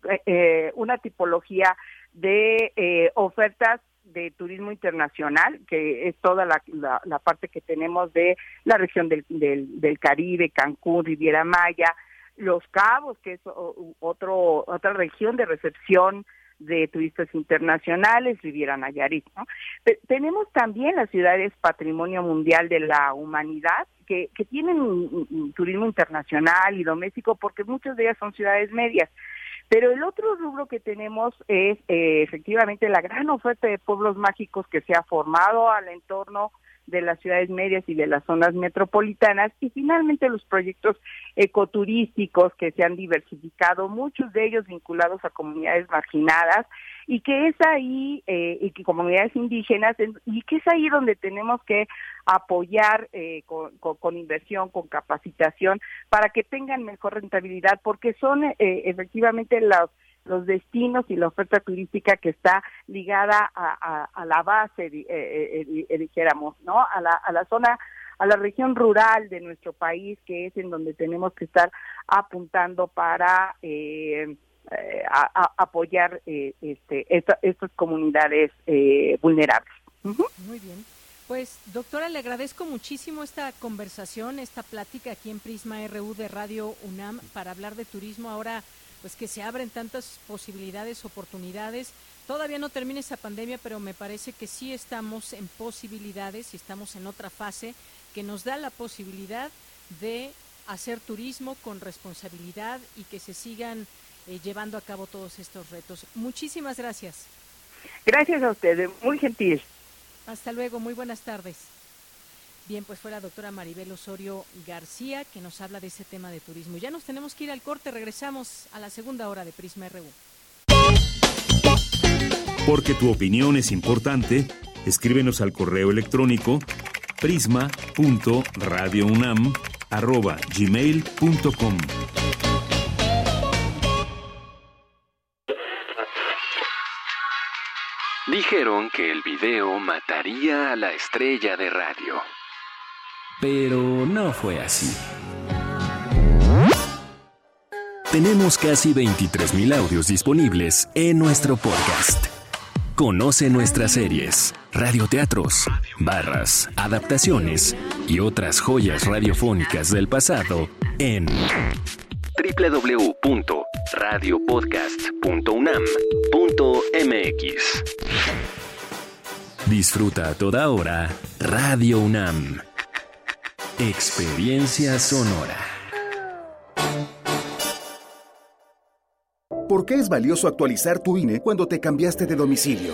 una tipología de ofertas de turismo internacional, que es toda la, la, parte que tenemos de la región del, del, del Caribe, Cancún, Riviera Maya, Los Cabos, que es otro, otra región de recepción de turistas internacionales, Riviera Nayarit. ¿no? Tenemos también las ciudades Patrimonio Mundial de la Humanidad, que, que tienen turismo internacional y doméstico, porque muchas de ellas son ciudades medias. Pero el otro rubro que tenemos es eh, efectivamente la gran oferta de pueblos mágicos que se ha formado al entorno de las ciudades medias y de las zonas metropolitanas y finalmente los proyectos ecoturísticos que se han diversificado, muchos de ellos vinculados a comunidades marginadas y que es ahí, eh, y que comunidades indígenas, en- y que es ahí donde tenemos que apoyar eh, con inversión, con capacitación, para que tengan mejor rentabilidad, porque son eh, efectivamente los los destinos y la oferta turística que está ligada a, a- la base, di- eh, eh, eh, dijéramos, ¿no? A la, a la zona, a la región rural de nuestro país, que es en donde tenemos que estar apuntando para eh, eh, a- apoyar eh, este, esta- estas comunidades eh, vulnerables. Muy bien. Pues, doctora, le agradezco muchísimo esta conversación, esta plática aquí en Prisma RU de Radio UNAM para hablar de turismo. Ahora, pues que se abren tantas posibilidades, oportunidades. Todavía no termina esa pandemia, pero me parece que sí estamos en posibilidades y estamos en otra fase que nos da la posibilidad de hacer turismo con responsabilidad y que se sigan eh, llevando a cabo todos estos retos. Muchísimas gracias. Gracias a ustedes, muy gentil. Hasta luego, muy buenas tardes. Bien, pues fue la doctora Maribel Osorio García que nos habla de ese tema de turismo. Ya nos tenemos que ir al corte, regresamos a la segunda hora de Prisma RU. Porque tu opinión es importante, escríbenos al correo electrónico prisma.radiounam@gmail.com. Dijeron que el video mataría a la estrella de radio. Pero no fue así. Tenemos casi 23.000 audios disponibles en nuestro podcast. Conoce nuestras series, radioteatros, barras, adaptaciones y otras joyas radiofónicas del pasado en www.radiopodcast.unam.mx. Disfruta a toda hora Radio UNAM. Experiencia sonora. ¿Por qué es valioso actualizar tu INE cuando te cambiaste de domicilio?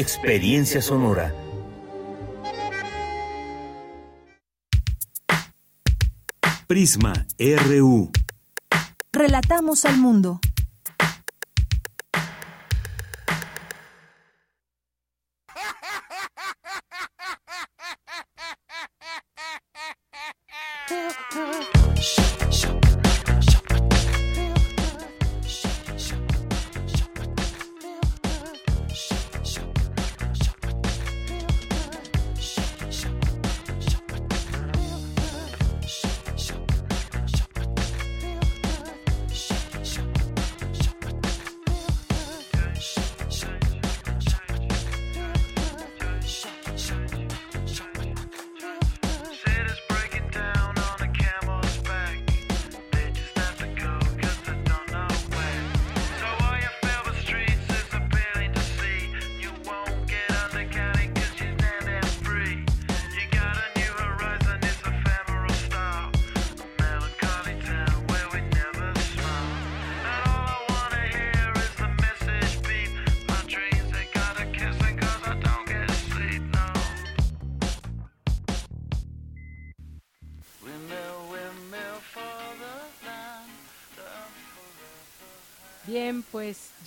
Experiencia Sonora. Prisma RU. Relatamos al mundo.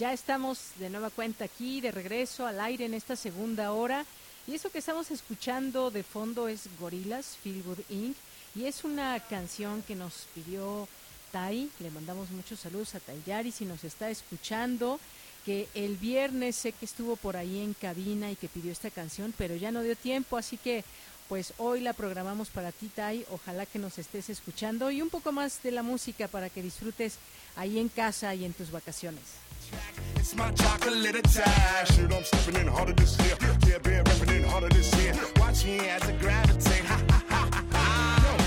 Ya estamos de nueva cuenta aquí, de regreso al aire en esta segunda hora. Y eso que estamos escuchando de fondo es Gorillaz, Feel Inc. Y es una canción que nos pidió Tai. Le mandamos muchos saludos a Tayari si nos está escuchando. Que el viernes sé que estuvo por ahí en cabina y que pidió esta canción, pero ya no dio tiempo. Así que pues hoy la programamos para ti, Tai. Ojalá que nos estés escuchando y un poco más de la música para que disfrutes ahí en casa y en tus vacaciones. It's my chocolate attack. Shoot, I'm stepping in harder this year. Yeah, been repping in harder this year. Watch me as I gravitate. Ha ha ha ha.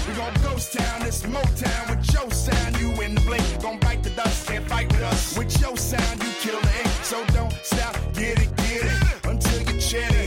We gon' ghost town, this Motown with your sound. You in the blink, gon' bite the dust, can't fight with us. With your sound, you kill the ink. So don't stop, get it, get it. Until you chat it, it.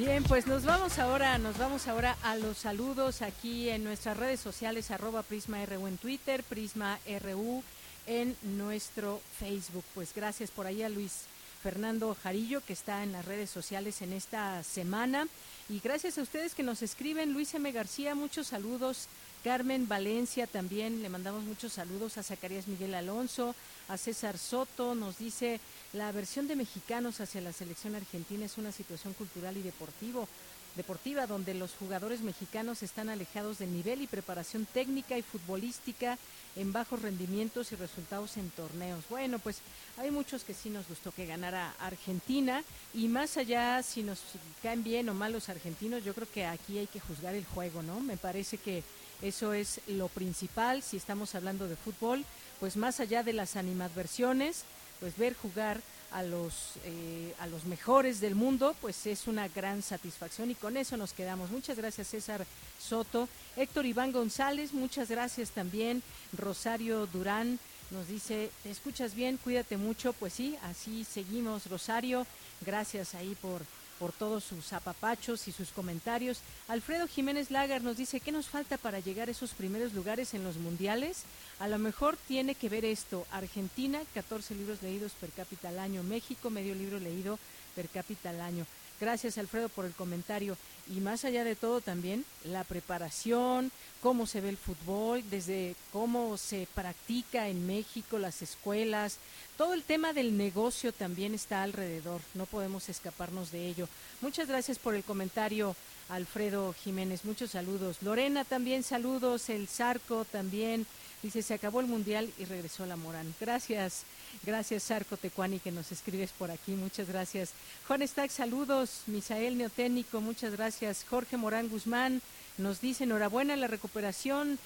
Bien, pues nos vamos ahora, nos vamos ahora a los saludos aquí en nuestras redes sociales, arroba Prisma RU en Twitter, Prisma RU en nuestro Facebook. Pues gracias por ahí a Luis Fernando Jarillo, que está en las redes sociales en esta semana. Y gracias a ustedes que nos escriben. Luis M. García, muchos saludos. Carmen Valencia también, le mandamos muchos saludos a Zacarías Miguel Alonso, a César Soto, nos dice, la versión de mexicanos hacia la selección argentina es una situación cultural y deportivo, deportiva donde los jugadores mexicanos están alejados del nivel y preparación técnica y futbolística en bajos rendimientos y resultados en torneos. Bueno, pues hay muchos que sí nos gustó que ganara Argentina y más allá si nos caen bien o mal los argentinos, yo creo que aquí hay que juzgar el juego, ¿no? Me parece que eso es lo principal si estamos hablando de fútbol, pues más allá de las animadversiones, pues ver jugar a los eh, a los mejores del mundo, pues es una gran satisfacción y con eso nos quedamos. Muchas gracias César Soto, Héctor Iván González, muchas gracias también Rosario Durán nos dice, ¿te escuchas bien? Cuídate mucho. Pues sí, así seguimos, Rosario. Gracias ahí por por todos sus apapachos y sus comentarios. Alfredo Jiménez Lagar nos dice, ¿qué nos falta para llegar a esos primeros lugares en los mundiales? A lo mejor tiene que ver esto. Argentina, 14 libros leídos per cápita al año. México, medio libro leído per cápita al año. Gracias Alfredo por el comentario. Y más allá de todo también la preparación, cómo se ve el fútbol, desde cómo se practica en México, las escuelas, todo el tema del negocio también está alrededor. No podemos escaparnos de ello. Muchas gracias por el comentario. Alfredo Jiménez, muchos saludos. Lorena también saludos, el Zarco también. Dice, se acabó el Mundial y regresó la Morán. Gracias, gracias Sarco Tecuani que nos escribes por aquí, muchas gracias. Juan Stack, saludos. Misael Neotécnico, muchas gracias. Jorge Morán Guzmán nos dice, enhorabuena la recuperación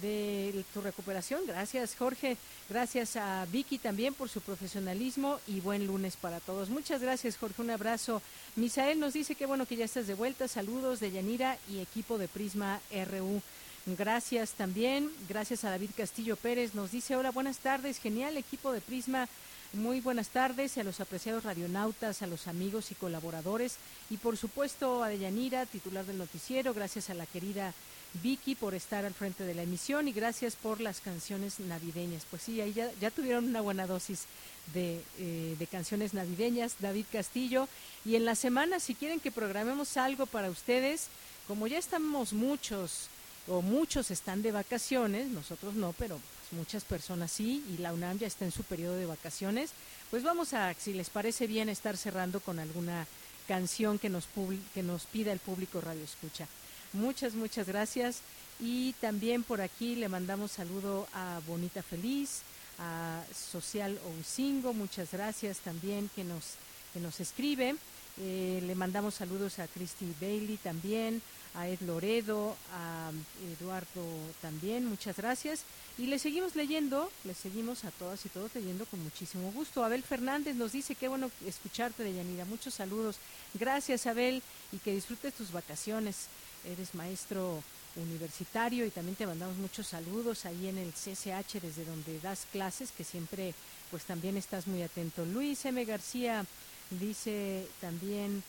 de tu recuperación. Gracias Jorge, gracias a Vicky también por su profesionalismo y buen lunes para todos. Muchas gracias Jorge, un abrazo. Misael nos dice que bueno que ya estás de vuelta. Saludos de Yanira y equipo de Prisma RU. Gracias también, gracias a David Castillo Pérez, nos dice, hola, buenas tardes, genial equipo de Prisma, muy buenas tardes a los apreciados radionautas, a los amigos y colaboradores. Y por supuesto a Deyanira, titular del noticiero, gracias a la querida Vicky por estar al frente de la emisión y gracias por las canciones navideñas. Pues sí, ahí ya, ya tuvieron una buena dosis de, eh, de canciones navideñas, David Castillo. Y en la semana, si quieren que programemos algo para ustedes, como ya estamos muchos o muchos están de vacaciones, nosotros no, pero pues, muchas personas sí, y la UNAM ya está en su periodo de vacaciones, pues vamos a, si les parece bien, estar cerrando con alguna canción que nos, que nos pida el público Radio Escucha. Muchas, muchas gracias. Y también por aquí le mandamos saludo a Bonita Feliz, a Social Ousingo, muchas gracias también que nos, que nos escribe. Eh, le mandamos saludos a Christy Bailey también, a Ed Loredo, a Eduardo también, muchas gracias. Y le seguimos leyendo, le seguimos a todas y todos leyendo con muchísimo gusto. Abel Fernández nos dice, qué bueno escucharte, Deyanira. Muchos saludos. Gracias, Abel, y que disfrutes tus vacaciones. Eres maestro universitario y también te mandamos muchos saludos ahí en el CCH desde donde das clases, que siempre pues también estás muy atento. Luis M. García dice también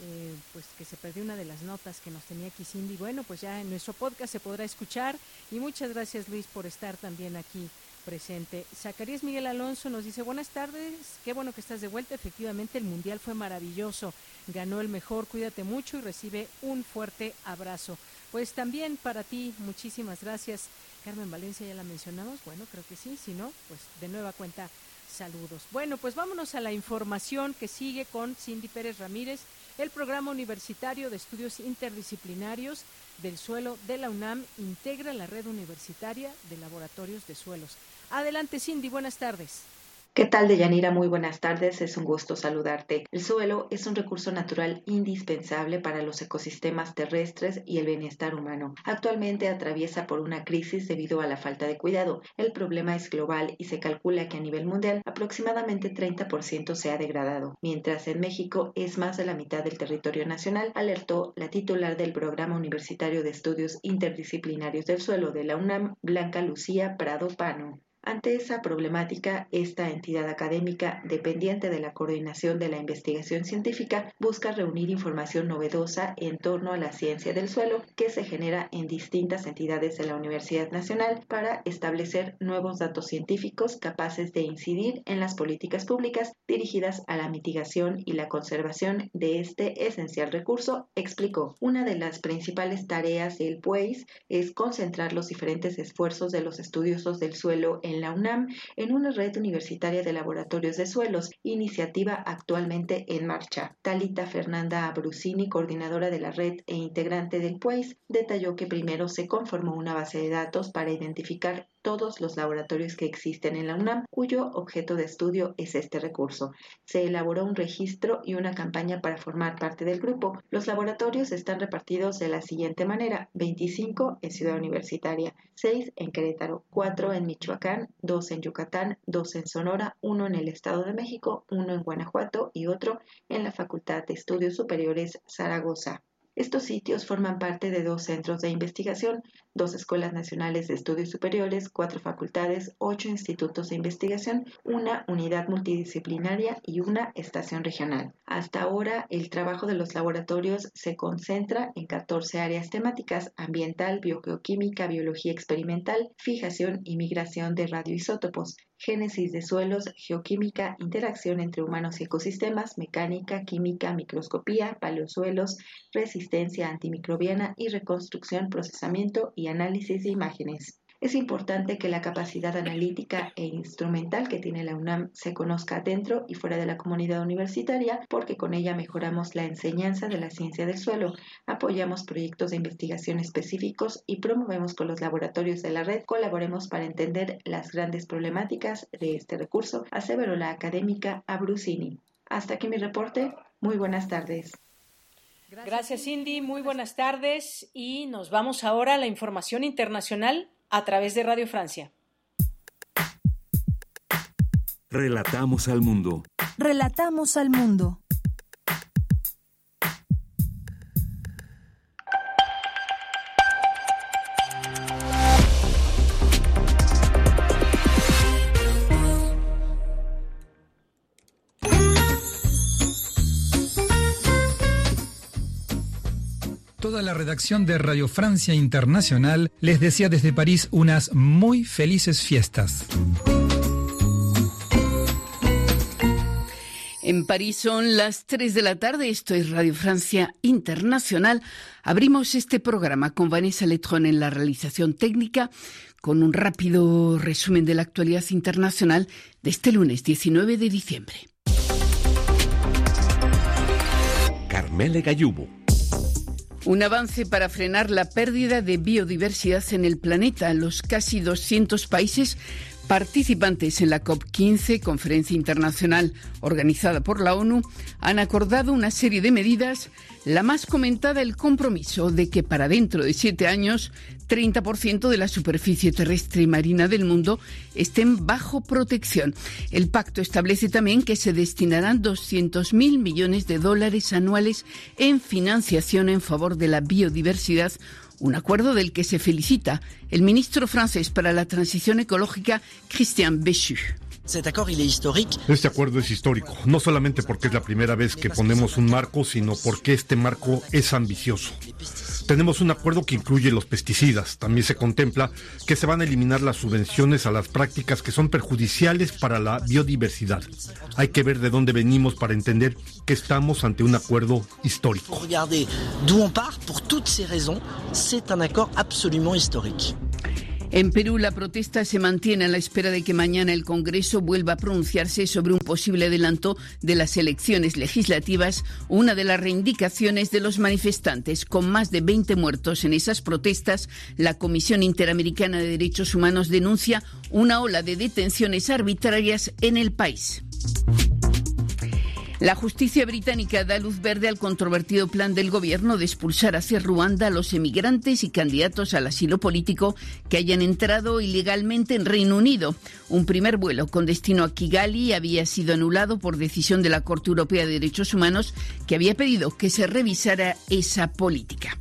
eh, pues que se perdió una de las notas que nos tenía aquí Cindy. Bueno, pues ya en nuestro podcast se podrá escuchar y muchas gracias Luis por estar también aquí presente. Zacarías Miguel Alonso nos dice, buenas tardes, qué bueno que estás de vuelta. Efectivamente, el Mundial fue maravilloso, ganó el mejor, cuídate mucho y recibe un fuerte abrazo. Pues también para ti, muchísimas gracias. Carmen Valencia, ya la mencionamos, bueno, creo que sí, si no, pues de nueva cuenta, saludos. Bueno, pues vámonos a la información que sigue con Cindy Pérez Ramírez, el programa universitario de estudios interdisciplinarios del suelo de la UNAM integra la red universitaria de laboratorios de suelos. Adelante, Cindy, buenas tardes. ¿Qué tal, Deyanira? Muy buenas tardes, es un gusto saludarte. El suelo es un recurso natural indispensable para los ecosistemas terrestres y el bienestar humano. Actualmente atraviesa por una crisis debido a la falta de cuidado. El problema es global y se calcula que a nivel mundial aproximadamente 30% se ha degradado, mientras en México es más de la mitad del territorio nacional, alertó la titular del Programa Universitario de Estudios Interdisciplinarios del Suelo de la UNAM, Blanca Lucía Prado Pano. Ante esa problemática, esta entidad académica, dependiente de la coordinación de la investigación científica, busca reunir información novedosa en torno a la ciencia del suelo que se genera en distintas entidades de la Universidad Nacional para establecer nuevos datos científicos capaces de incidir en las políticas públicas dirigidas a la mitigación y la conservación de este esencial recurso, explicó. Una de las principales tareas del PUEIS es concentrar los diferentes esfuerzos de los estudiosos del suelo en la UNAM en una red universitaria de laboratorios de suelos, iniciativa actualmente en marcha. Talita Fernanda Abrusini, coordinadora de la red e integrante del PUEIS, detalló que primero se conformó una base de datos para identificar todos los laboratorios que existen en la UNAM, cuyo objeto de estudio es este recurso. Se elaboró un registro y una campaña para formar parte del grupo. Los laboratorios están repartidos de la siguiente manera: 25 en Ciudad Universitaria, 6 en Querétaro, 4 en Michoacán, 2 en Yucatán, 2 en Sonora, 1 en el Estado de México, 1 en Guanajuato y otro en la Facultad de Estudios Superiores Zaragoza. Estos sitios forman parte de dos centros de investigación, dos escuelas nacionales de estudios superiores, cuatro facultades, ocho institutos de investigación, una unidad multidisciplinaria y una estación regional. Hasta ahora, el trabajo de los laboratorios se concentra en 14 áreas temáticas, ambiental, biogeoquímica, biología experimental, fijación y migración de radioisótopos, génesis de suelos, geoquímica, interacción entre humanos y ecosistemas, mecánica, química, microscopía, paleosuelos, resistencia antimicrobiana y reconstrucción, procesamiento y análisis de imágenes. Es importante que la capacidad analítica e instrumental que tiene la UNAM se conozca dentro y fuera de la comunidad universitaria porque con ella mejoramos la enseñanza de la ciencia del suelo, apoyamos proyectos de investigación específicos y promovemos con los laboratorios de la red. Colaboremos para entender las grandes problemáticas de este recurso, aseveró la académica Abruzini. Hasta aquí mi reporte. Muy buenas tardes. Gracias, Cindy. Muy buenas tardes. Y nos vamos ahora a la información internacional a través de Radio Francia. Relatamos al mundo. Relatamos al mundo. Toda la redacción de Radio Francia Internacional les desea desde París unas muy felices fiestas. En París son las 3 de la tarde, esto es Radio Francia Internacional. Abrimos este programa con Vanessa Letrón en la realización técnica, con un rápido resumen de la actualidad internacional de este lunes 19 de diciembre. Carmele Gallubo. Un avance para frenar la pérdida de biodiversidad en el planeta. Los casi 200 países participantes en la COP15, conferencia internacional organizada por la ONU, han acordado una serie de medidas, la más comentada el compromiso de que para dentro de siete años 30% de la superficie terrestre y marina del mundo estén bajo protección. El pacto establece también que se destinarán 200.000 millones de dólares anuales en financiación en favor de la biodiversidad un acuerdo del que se felicita el ministro francés para la transición ecológica, Christian Béchu. Este acuerdo es histórico, no solamente porque es la primera vez que ponemos un marco, sino porque este marco es ambicioso. Tenemos un acuerdo que incluye los pesticidas. También se contempla que se van a eliminar las subvenciones a las prácticas que son perjudiciales para la biodiversidad. Hay que ver de dónde venimos para entender que estamos ante un acuerdo histórico. En Perú, la protesta se mantiene a la espera de que mañana el Congreso vuelva a pronunciarse sobre un posible adelanto de las elecciones legislativas, una de las reivindicaciones de los manifestantes. Con más de 20 muertos en esas protestas, la Comisión Interamericana de Derechos Humanos denuncia una ola de detenciones arbitrarias en el país. La justicia británica da luz verde al controvertido plan del gobierno de expulsar hacia Ruanda a los emigrantes y candidatos al asilo político que hayan entrado ilegalmente en Reino Unido. Un primer vuelo con destino a Kigali había sido anulado por decisión de la Corte Europea de Derechos Humanos que había pedido que se revisara esa política.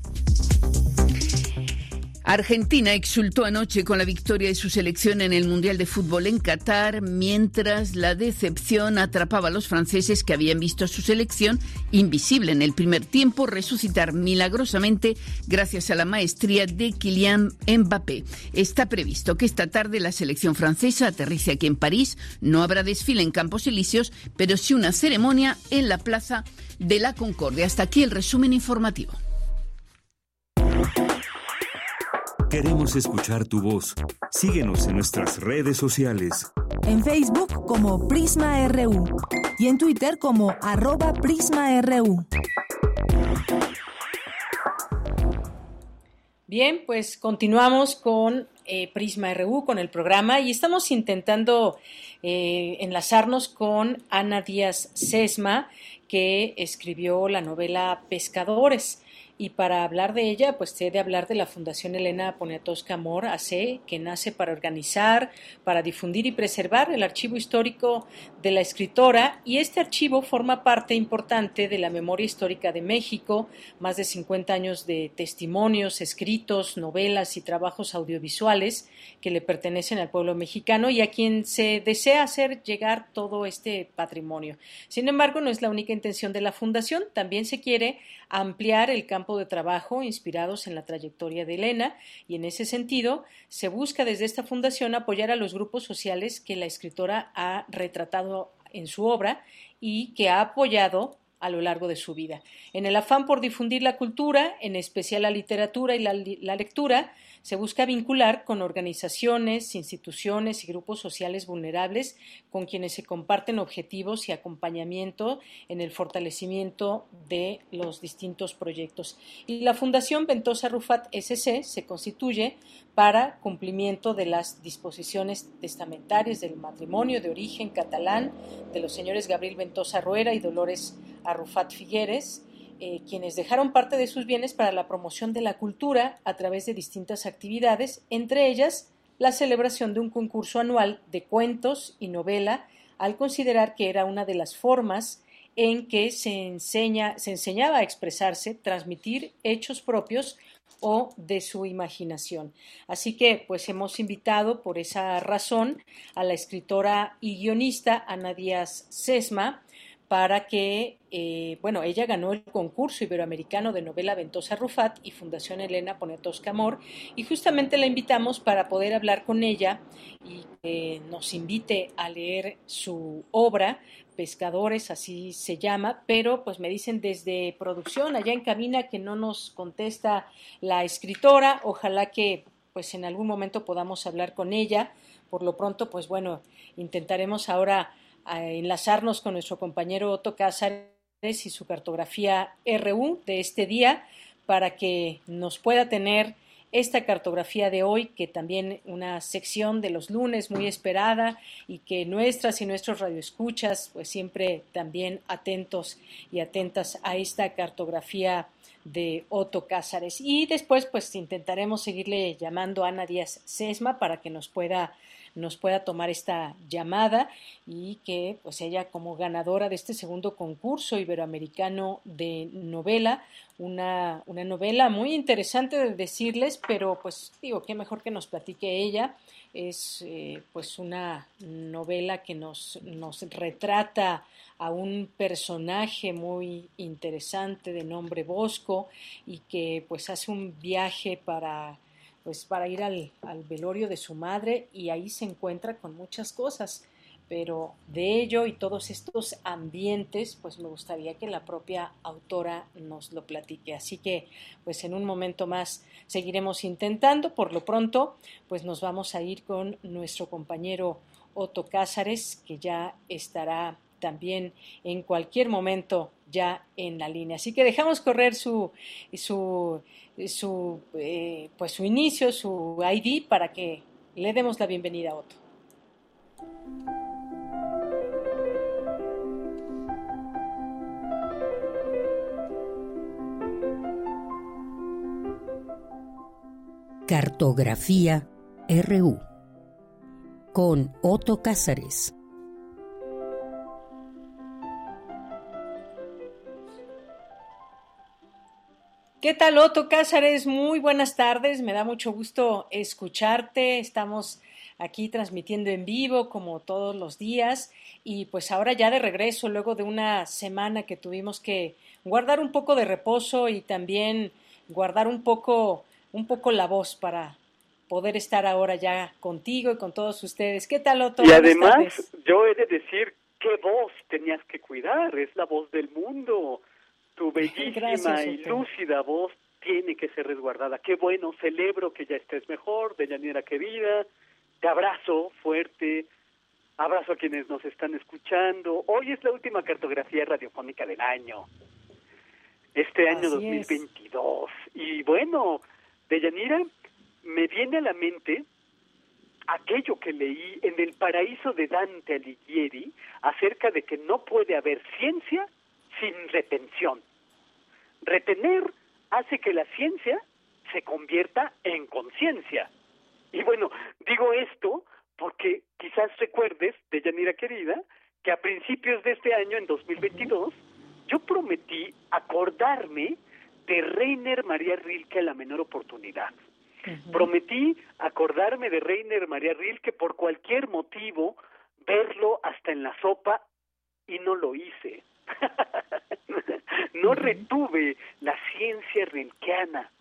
Argentina exultó anoche con la victoria de su selección en el Mundial de Fútbol en Qatar, mientras la decepción atrapaba a los franceses que habían visto a su selección invisible en el primer tiempo resucitar milagrosamente gracias a la maestría de Kylian Mbappé. Está previsto que esta tarde la selección francesa aterrice aquí en París. No habrá desfile en Campos Elíseos, pero sí una ceremonia en la Plaza de la Concordia. Hasta aquí el resumen informativo. Queremos escuchar tu voz. Síguenos en nuestras redes sociales. En Facebook como Prisma RU y en Twitter como arroba PrismaRU. Bien, pues continuamos con eh, Prisma RU, con el programa, y estamos intentando eh, enlazarnos con Ana Díaz Sesma, que escribió la novela Pescadores. Y para hablar de ella, pues he de hablar de la Fundación Elena Poniatowska Amor AC, que nace para organizar, para difundir y preservar el archivo histórico de la escritora. Y este archivo forma parte importante de la memoria histórica de México, más de 50 años de testimonios, escritos, novelas y trabajos audiovisuales que le pertenecen al pueblo mexicano y a quien se desea hacer llegar todo este patrimonio. Sin embargo, no es la única intención de la Fundación, también se quiere ampliar el campo de trabajo inspirados en la trayectoria de Elena y en ese sentido se busca desde esta fundación apoyar a los grupos sociales que la escritora ha retratado en su obra y que ha apoyado a lo largo de su vida. En el afán por difundir la cultura, en especial la literatura y la, lectura, se busca vincular con organizaciones, instituciones y grupos sociales vulnerables con quienes se comparten objetivos y acompañamiento en el fortalecimiento de los distintos proyectos. Y la Fundación Ventosa Rufat SC se constituye para cumplimiento de las disposiciones testamentarias del matrimonio de origen catalán de los señores Gabriel Ventosa Ruera y Dolores Arrufat Figueres, eh, quienes dejaron parte de sus bienes para la promoción de la cultura a través de distintas actividades, entre ellas la celebración de un concurso anual de cuentos y novela, al considerar que era una de las formas en que se, enseña, se enseñaba a expresarse, transmitir hechos propios o de su imaginación. Así que, pues hemos invitado por esa razón a la escritora y guionista Ana Díaz Sesma, para que, eh, bueno, ella ganó el concurso iberoamericano de novela Ventosa Rufat y Fundación Elena Poniatowska Amor, y justamente la invitamos para poder hablar con ella y que nos invite a leer su obra, Pescadores, así se llama, pero pues me dicen desde producción, allá en cabina, que no nos contesta la escritora, ojalá que pues en algún momento podamos hablar con ella, por lo pronto, pues bueno, intentaremos ahora a enlazarnos con nuestro compañero Otto Cázares y su cartografía RU de este día para que nos pueda tener esta cartografía de hoy, que también una sección de los lunes muy esperada y que nuestras y nuestros radioescuchas, pues siempre también atentos y atentas a esta cartografía de Otto Cázares. Y después, pues intentaremos seguirle llamando a Ana Díaz Sesma para que nos pueda nos pueda tomar esta llamada y que pues ella como ganadora de este segundo concurso iberoamericano de novela, una, una novela muy interesante de decirles, pero pues digo, qué mejor que nos platique ella. Es eh, pues una novela que nos, nos retrata a un personaje muy interesante de nombre Bosco y que pues hace un viaje para pues para ir al, velorio de su madre y ahí se encuentra con muchas cosas pero de ello y todos estos ambientes, pues me gustaría que la propia autora nos lo platique. Así que, pues en un momento más seguiremos intentando. Por lo pronto, pues nos vamos a ir con nuestro compañero Otto Cázares, que ya estará también en cualquier momento ya en la línea. Así que dejamos correr su, su, su, eh, pues su inicio, su ID, para que le demos la bienvenida a Otto. Cartografía RU con Otto Cázares. ¿Qué tal, Otto Cázares? Muy buenas tardes. Me da mucho gusto escucharte. Estamos aquí transmitiendo en vivo como todos los días y pues ahora ya de regreso luego de una semana que tuvimos que guardar un poco de reposo y también guardar un poco un poco la voz para poder estar ahora ya contigo y con todos ustedes. ¿Qué tal, Otto? Y además, yo he de decir qué voz tenías que cuidar, es la voz del mundo tu bellísima y lúcida voz tiene que ser resguardada. Qué bueno, celebro que ya estés mejor, Deyanira querida. Te abrazo fuerte, abrazo a quienes nos están escuchando. Hoy es la última cartografía radiofónica del año, este año 2022. Y bueno, Deyanira, me viene a la mente aquello que leí en El paraíso de Dante Alighieri acerca de que no puede haber ciencia sin retención. Retener hace que la ciencia se convierta en conciencia. Y bueno, digo esto porque quizás recuerdes, de Yanira querida, que a principios de este año, en 2022, yo prometí acordarme de Reiner María Rilke a la menor oportunidad. Prometí acordarme de Reiner María Rilke por cualquier motivo, verlo hasta en la sopa y no lo hice. no retuve la ciencia rilkeana.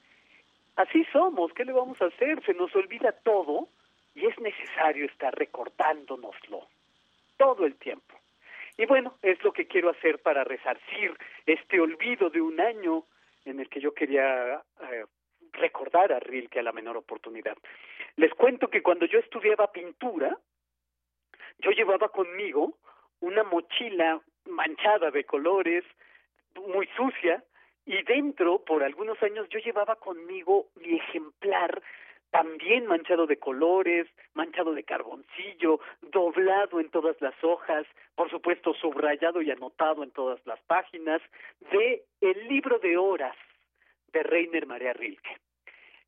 Así somos, ¿qué le vamos a hacer? Se nos olvida todo y es necesario estar recordándonoslo todo el tiempo. Y bueno, es lo que quiero hacer para resarcir este olvido de un año en el que yo quería eh, recordar a Rilke a la menor oportunidad. Les cuento que cuando yo estudiaba pintura, yo llevaba conmigo una mochila manchada de colores, muy sucia, y dentro, por algunos años, yo llevaba conmigo mi ejemplar también manchado de colores, manchado de carboncillo, doblado en todas las hojas, por supuesto subrayado y anotado en todas las páginas, de El libro de horas de Reiner María Rilke.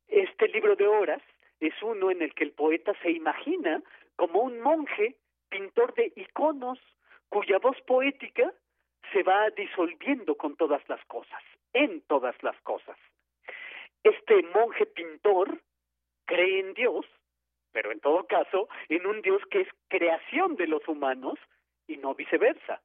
Este libro de horas es uno en el que el poeta se imagina como un monje pintor de iconos cuya voz poética se va disolviendo con todas las cosas, en todas las cosas. Este monje pintor cree en Dios, pero en todo caso en un Dios que es creación de los humanos y no viceversa.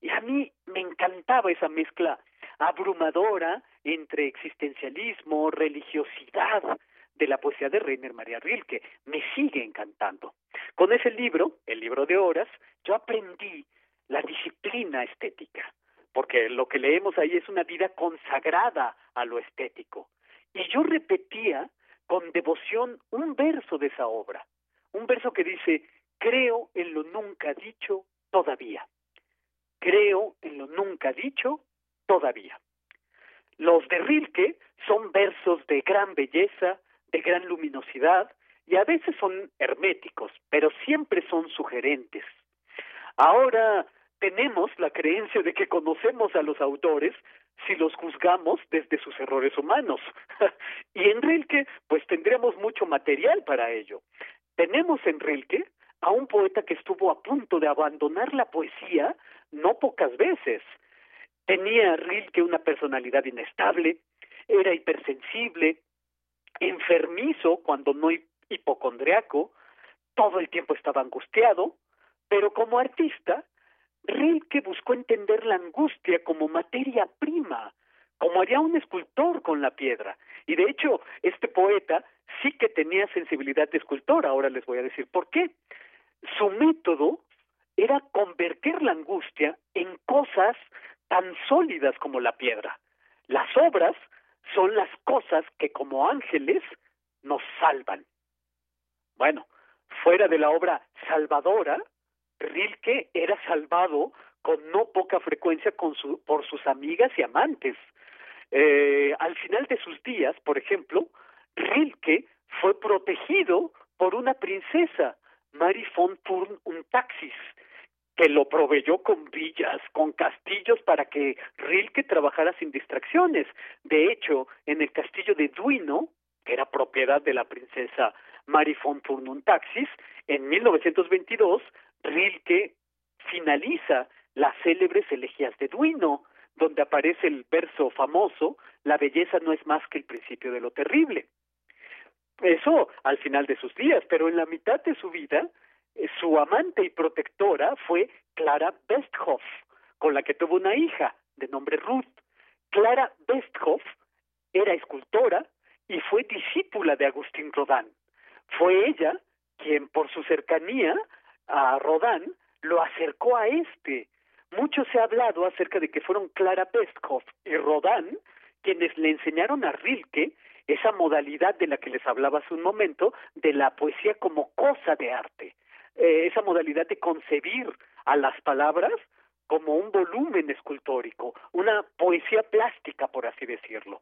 Y a mí me encantaba esa mezcla abrumadora entre existencialismo, religiosidad de la poesía de Reiner María Rilke. Me sigue encantando. Con ese libro, el libro de horas, yo aprendí la disciplina estética, porque lo que leemos ahí es una vida consagrada a lo estético. Y yo repetía con devoción un verso de esa obra, un verso que dice, creo en lo nunca dicho todavía. Creo en lo nunca dicho todavía. Los de Rilke son versos de gran belleza, de gran luminosidad, y a veces son herméticos, pero siempre son sugerentes. Ahora tenemos la creencia de que conocemos a los autores si los juzgamos desde sus errores humanos. y en Rilke, pues tendremos mucho material para ello. Tenemos en Rilke a un poeta que estuvo a punto de abandonar la poesía no pocas veces, Tenía Rilke una personalidad inestable, era hipersensible, enfermizo cuando no hipocondriaco, todo el tiempo estaba angustiado, pero como artista, Rilke buscó entender la angustia como materia prima, como haría un escultor con la piedra. Y de hecho, este poeta sí que tenía sensibilidad de escultor, ahora les voy a decir por qué. Su método era convertir la angustia en cosas tan sólidas como la piedra. Las obras son las cosas que como ángeles nos salvan. Bueno, fuera de la obra salvadora, Rilke era salvado con no poca frecuencia con su, por sus amigas y amantes. Eh, al final de sus días, por ejemplo, Rilke fue protegido por una princesa, Marie von Thurn und Taxis, que lo proveyó con villas, con castillos para que Rilke trabajara sin distracciones. De hecho, en el castillo de Duino, que era propiedad de la princesa Marie von Taxis, en 1922 Rilke finaliza las célebres elegías de Duino, donde aparece el verso famoso, la belleza no es más que el principio de lo terrible. Eso al final de sus días, pero en la mitad de su vida, eh, su amante y protectora fue Clara Westhoff, con la que tuvo una hija de nombre Ruth. Clara Westhoff era escultora y fue discípula de Agustín Rodán. Fue ella quien, por su cercanía a Rodán, lo acercó a este. Mucho se ha hablado acerca de que fueron Clara Westhoff y Rodán quienes le enseñaron a Rilke esa modalidad de la que les hablaba hace un momento, de la poesía como cosa de arte. Eh, esa modalidad de concebir a las palabras como un volumen escultórico, una poesía plástica, por así decirlo.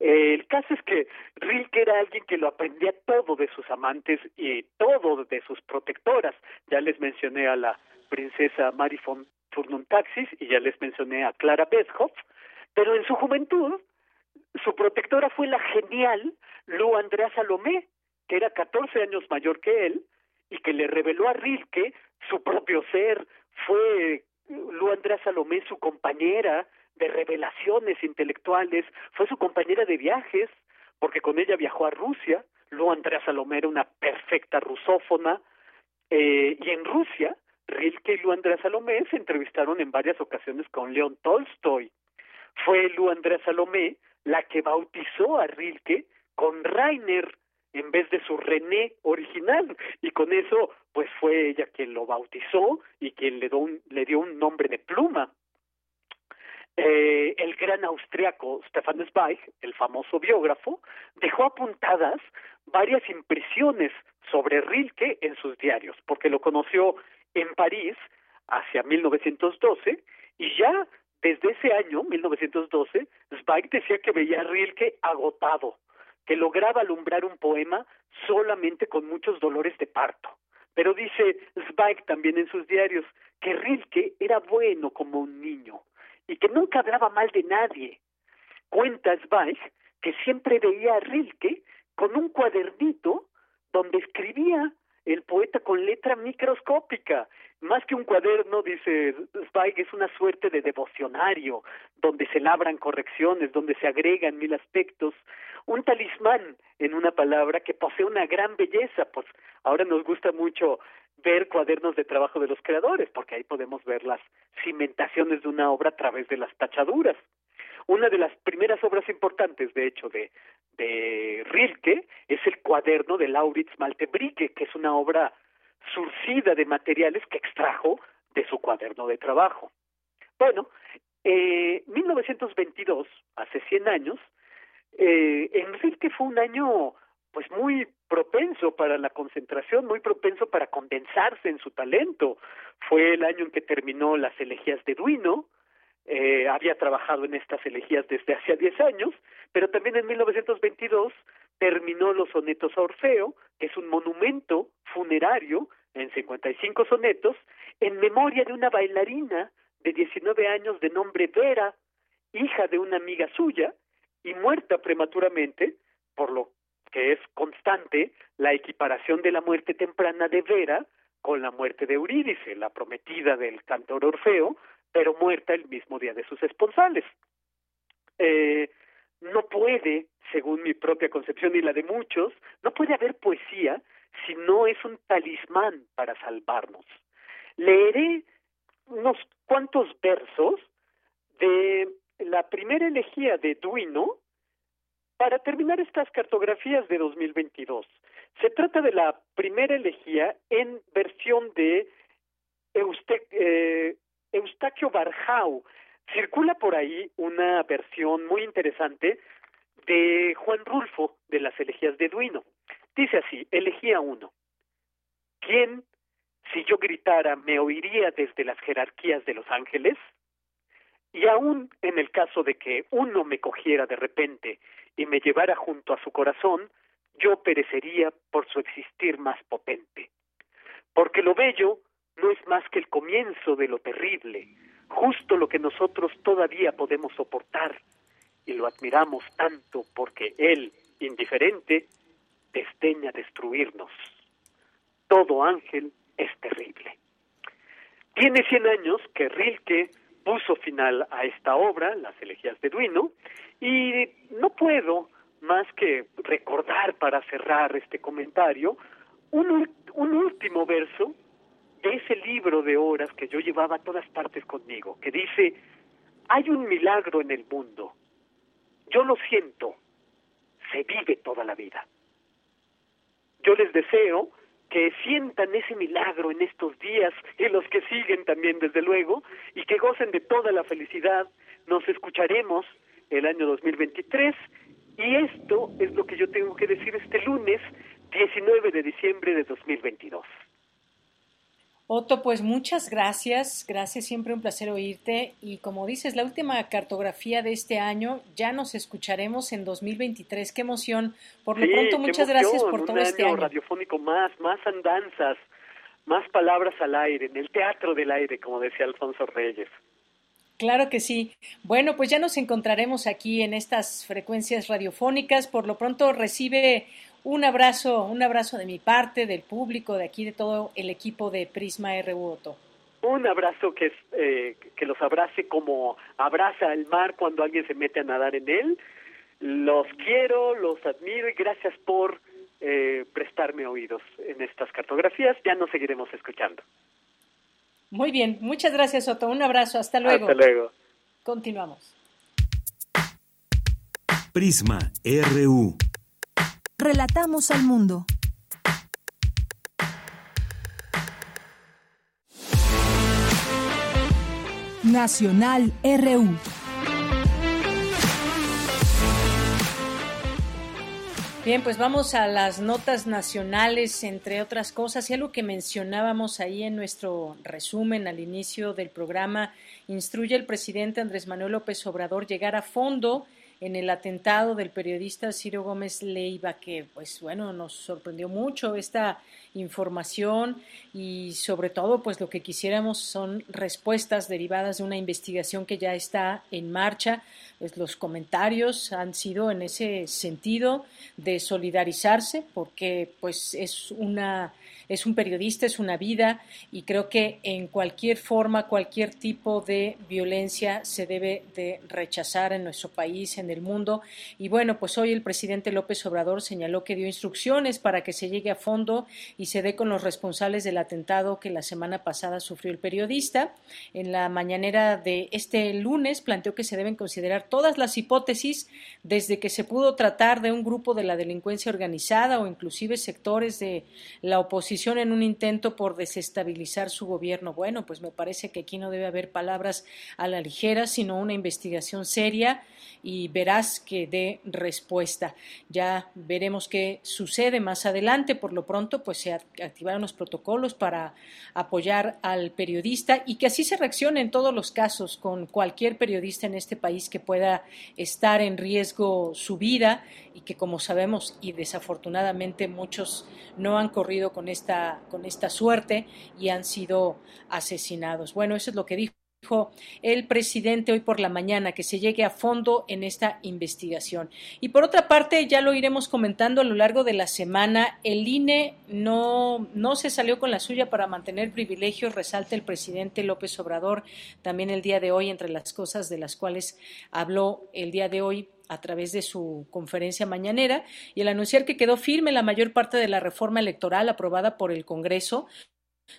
Eh, el caso es que Rilke era alguien que lo aprendía todo de sus amantes y todo de sus protectoras. Ya les mencioné a la princesa Marie von Taxis y ya les mencioné a Clara Beshoff, pero en su juventud su protectora fue la genial Lu Andrea Salomé, que era 14 años mayor que él y que le reveló a Rilke su propio ser. Fue Lu Andrea Salomé su compañera de revelaciones intelectuales, fue su compañera de viajes, porque con ella viajó a Rusia. Lu Andrea Salomé era una perfecta rusófona, eh, y en Rusia Rilke y Lu Andrea Salomé se entrevistaron en varias ocasiones con León Tolstoy. Fue Lu Andrea Salomé la que bautizó a Rilke con Rainer en vez de su René original y con eso pues fue ella quien lo bautizó y quien le, le dio un nombre de pluma. Eh, el gran austriaco Stefan Zweig, el famoso biógrafo, dejó apuntadas varias impresiones sobre Rilke en sus diarios, porque lo conoció en París hacia 1912 y ya desde ese año, 1912, Zweig decía que veía a Rilke agotado, que lograba alumbrar un poema solamente con muchos dolores de parto. Pero dice Zweig también en sus diarios que Rilke era bueno como un niño y que nunca hablaba mal de nadie. Cuenta Zweig que siempre veía a Rilke con un cuadernito donde escribía el poeta con letra microscópica. Más que un cuaderno, dice Zweig, es una suerte de devocionario, donde se labran correcciones, donde se agregan mil aspectos. Un talismán, en una palabra, que posee una gran belleza. Pues ahora nos gusta mucho ver cuadernos de trabajo de los creadores, porque ahí podemos ver las cimentaciones de una obra a través de las tachaduras. Una de las primeras obras importantes, de hecho, de, de Rilke es el cuaderno de Lauritz Maltebrike, que es una obra surcida de materiales que extrajo de su cuaderno de trabajo. Bueno, eh, 1922, hace 100 años, eh, en Rilke fue un año pues muy propenso para la concentración, muy propenso para condensarse en su talento. Fue el año en que terminó las elegías de Duino, eh, había trabajado en estas elegías desde hace 10 años, pero también en 1922 terminó los sonetos a Orfeo, que es un monumento funerario en 55 sonetos, en memoria de una bailarina de 19 años de nombre Vera, hija de una amiga suya, y muerta prematuramente, por lo que es constante la equiparación de la muerte temprana de Vera con la muerte de Eurídice, la prometida del cantor Orfeo, pero muerta el mismo día de sus esponsales. Eh, no puede, según mi propia concepción y la de muchos, no puede haber poesía si no es un talismán para salvarnos. Leeré unos cuantos versos de la primera elegía de Duino para terminar estas cartografías de 2022. Se trata de la primera elegía en versión de eh, Eustaquio Barjau. Circula por ahí una versión muy interesante de Juan Rulfo de las elegías de Duino. Dice así, elegía uno. ¿Quién, si yo gritara, me oiría desde las jerarquías de los ángeles? Y aún en el caso de que uno me cogiera de repente y me llevara junto a su corazón, yo perecería por su existir más potente. Porque lo bello no es más que el comienzo de lo terrible, justo lo que nosotros todavía podemos soportar, y lo admiramos tanto porque Él, indiferente, desdeña destruirnos. Todo ángel es terrible. Tiene cien años que Rilke puso final a esta obra, Las elegías de Duino, y no puedo más que recordar para cerrar este comentario un, último verso de ese libro de horas que yo llevaba a todas partes conmigo, que dice, hay un milagro en el mundo, yo lo siento, se vive toda la vida. Yo les deseo que sientan ese milagro en estos días y los que siguen también, desde luego, y que gocen de toda la felicidad. Nos escucharemos el año 2023 y esto es lo que yo tengo que decir este lunes 19 de diciembre de 2022. Otto, pues muchas gracias, gracias, siempre un placer oírte y como dices, la última cartografía de este año, ya nos escucharemos en 2023, qué emoción, por lo pronto muchas gracias por todo este año. radiofónico más, más andanzas, más palabras al aire, en el teatro del aire, como decía Alfonso Reyes. Claro que sí. Bueno, pues ya nos encontraremos aquí en estas frecuencias radiofónicas. Por lo pronto recibe un abrazo, un abrazo de mi parte, del público, de aquí, de todo el equipo de Prisma RU Otto. Un abrazo que, eh, que los abrace como abraza el mar cuando alguien se mete a nadar en él. Los quiero, los admiro y gracias por eh, prestarme oídos en estas cartografías. Ya nos seguiremos escuchando. Muy bien, muchas gracias Otto. Un abrazo, hasta luego. Hasta luego. Continuamos. Prisma RU. Relatamos al mundo. Nacional RU. Bien, pues vamos a las notas nacionales, entre otras cosas, y algo que mencionábamos ahí en nuestro resumen al inicio del programa, instruye el presidente Andrés Manuel López Obrador llegar a fondo en el atentado del periodista Ciro Gómez Leiva, que pues bueno, nos sorprendió mucho esta información y sobre todo pues lo que quisiéramos son respuestas derivadas de una investigación que ya está en marcha. Pues los comentarios han sido en ese sentido de solidarizarse porque pues es una es un periodista, es una vida y creo que en cualquier forma, cualquier tipo de violencia se debe de rechazar en nuestro país, en el mundo. Y bueno, pues hoy el presidente López Obrador señaló que dio instrucciones para que se llegue a fondo y se dé con los responsables del atentado que la semana pasada sufrió el periodista. En la mañanera de este lunes planteó que se deben considerar todas las hipótesis desde que se pudo tratar de un grupo de la delincuencia organizada o inclusive sectores de la oposición en un intento por desestabilizar su gobierno. Bueno, pues me parece que aquí no debe haber palabras a la ligera, sino una investigación seria y verás que dé respuesta. Ya veremos qué sucede más adelante. Por lo pronto, pues se activaron los protocolos para apoyar al periodista y que así se reaccione en todos los casos con cualquier periodista en este país que pueda estar en riesgo su vida y que como sabemos y desafortunadamente muchos no han corrido con esta con esta suerte y han sido asesinados. Bueno, eso es lo que dijo dijo el presidente hoy por la mañana, que se llegue a fondo en esta investigación. Y por otra parte, ya lo iremos comentando a lo largo de la semana, el INE no, no se salió con la suya para mantener privilegios, resalta el presidente López Obrador también el día de hoy, entre las cosas de las cuales habló el día de hoy a través de su conferencia mañanera y el anunciar que quedó firme la mayor parte de la reforma electoral aprobada por el Congreso,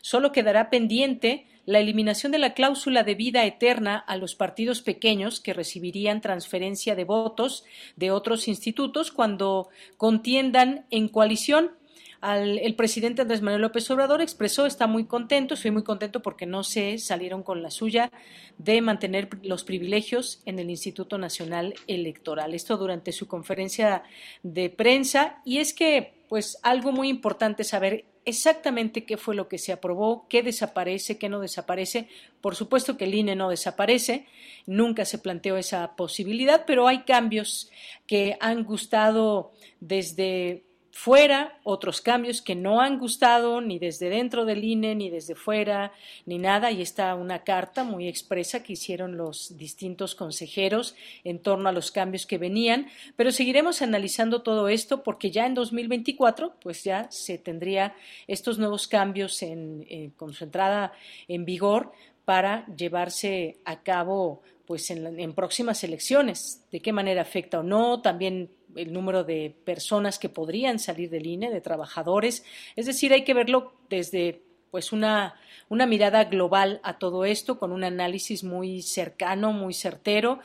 solo quedará pendiente la eliminación de la cláusula de vida eterna a los partidos pequeños que recibirían transferencia de votos de otros institutos cuando contiendan en coalición. El presidente Andrés Manuel López Obrador expresó está muy contento, estoy muy contento porque no se salieron con la suya de mantener los privilegios en el Instituto Nacional Electoral. Esto durante su conferencia de prensa y es que pues algo muy importante saber exactamente qué fue lo que se aprobó, qué desaparece, qué no desaparece. Por supuesto que el INE no desaparece, nunca se planteó esa posibilidad, pero hay cambios que han gustado desde fuera, otros cambios que no han gustado ni desde dentro del INE, ni desde fuera, ni nada. Y está una carta muy expresa que hicieron los distintos consejeros en torno a los cambios que venían. Pero seguiremos analizando todo esto porque ya en 2024, pues ya se tendría estos nuevos cambios en, eh, con su entrada en vigor para llevarse a cabo pues en, próximas elecciones, de qué manera afecta o no, también el número de personas que podrían salir del INE, de trabajadores, es decir, hay que verlo desde pues una, una mirada global a todo esto, con un análisis muy cercano, muy certero,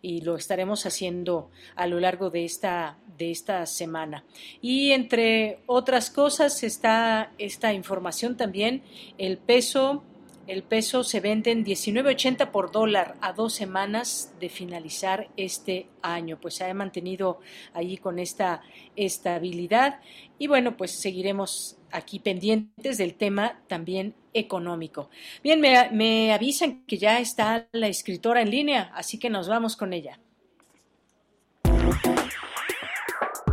y lo estaremos haciendo a lo largo de esta, de esta semana. Y entre otras cosas está esta información también, el peso el peso se vende en 19.80 por dólar a dos semanas de finalizar este año. Pues se ha mantenido ahí con esta estabilidad y bueno, pues seguiremos aquí pendientes del tema también económico. Bien, me, me avisan que ya está la escritora en línea, así que nos vamos con ella.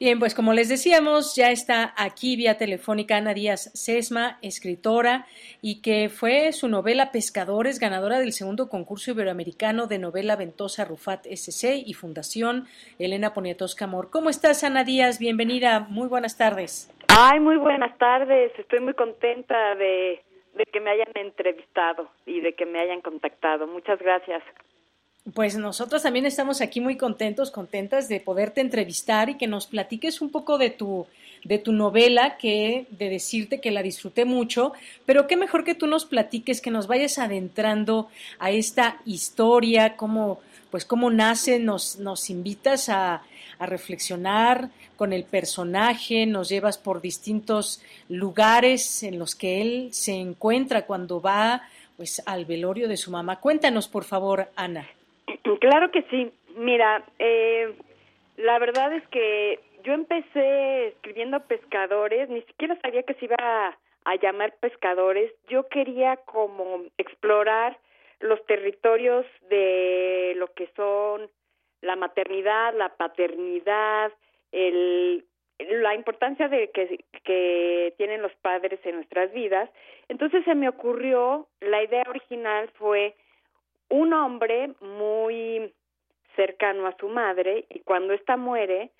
Bien, pues como les decíamos, ya está aquí vía telefónica Ana Díaz Sesma, escritora, y que fue su novela Pescadores, ganadora del segundo concurso iberoamericano de novela Ventosa Rufat SC y Fundación Elena Poniatowska Amor. ¿Cómo estás, Ana Díaz? Bienvenida, muy buenas tardes. Ay, muy buenas tardes, estoy muy contenta de, de que me hayan entrevistado y de que me hayan contactado. Muchas gracias. Pues nosotros también estamos aquí muy contentos, contentas de poderte entrevistar y que nos platiques un poco de tu de tu novela, que de decirte que la disfruté mucho, pero qué mejor que tú nos platiques, que nos vayas adentrando a esta historia, cómo pues cómo nace, nos nos invitas a, a reflexionar con el personaje, nos llevas por distintos lugares en los que él se encuentra cuando va pues al velorio de su mamá. Cuéntanos, por favor, Ana. Claro que sí. Mira, eh, la verdad es que yo empecé escribiendo pescadores, ni siquiera sabía que se iba a, llamar pescadores. Yo quería como explorar los territorios de lo que son la maternidad, la paternidad, el, la importancia de que tienen los padres en nuestras vidas. Entonces se me ocurrió, la idea original fue un hombre muy cercano a su madre y cuando ésta muere,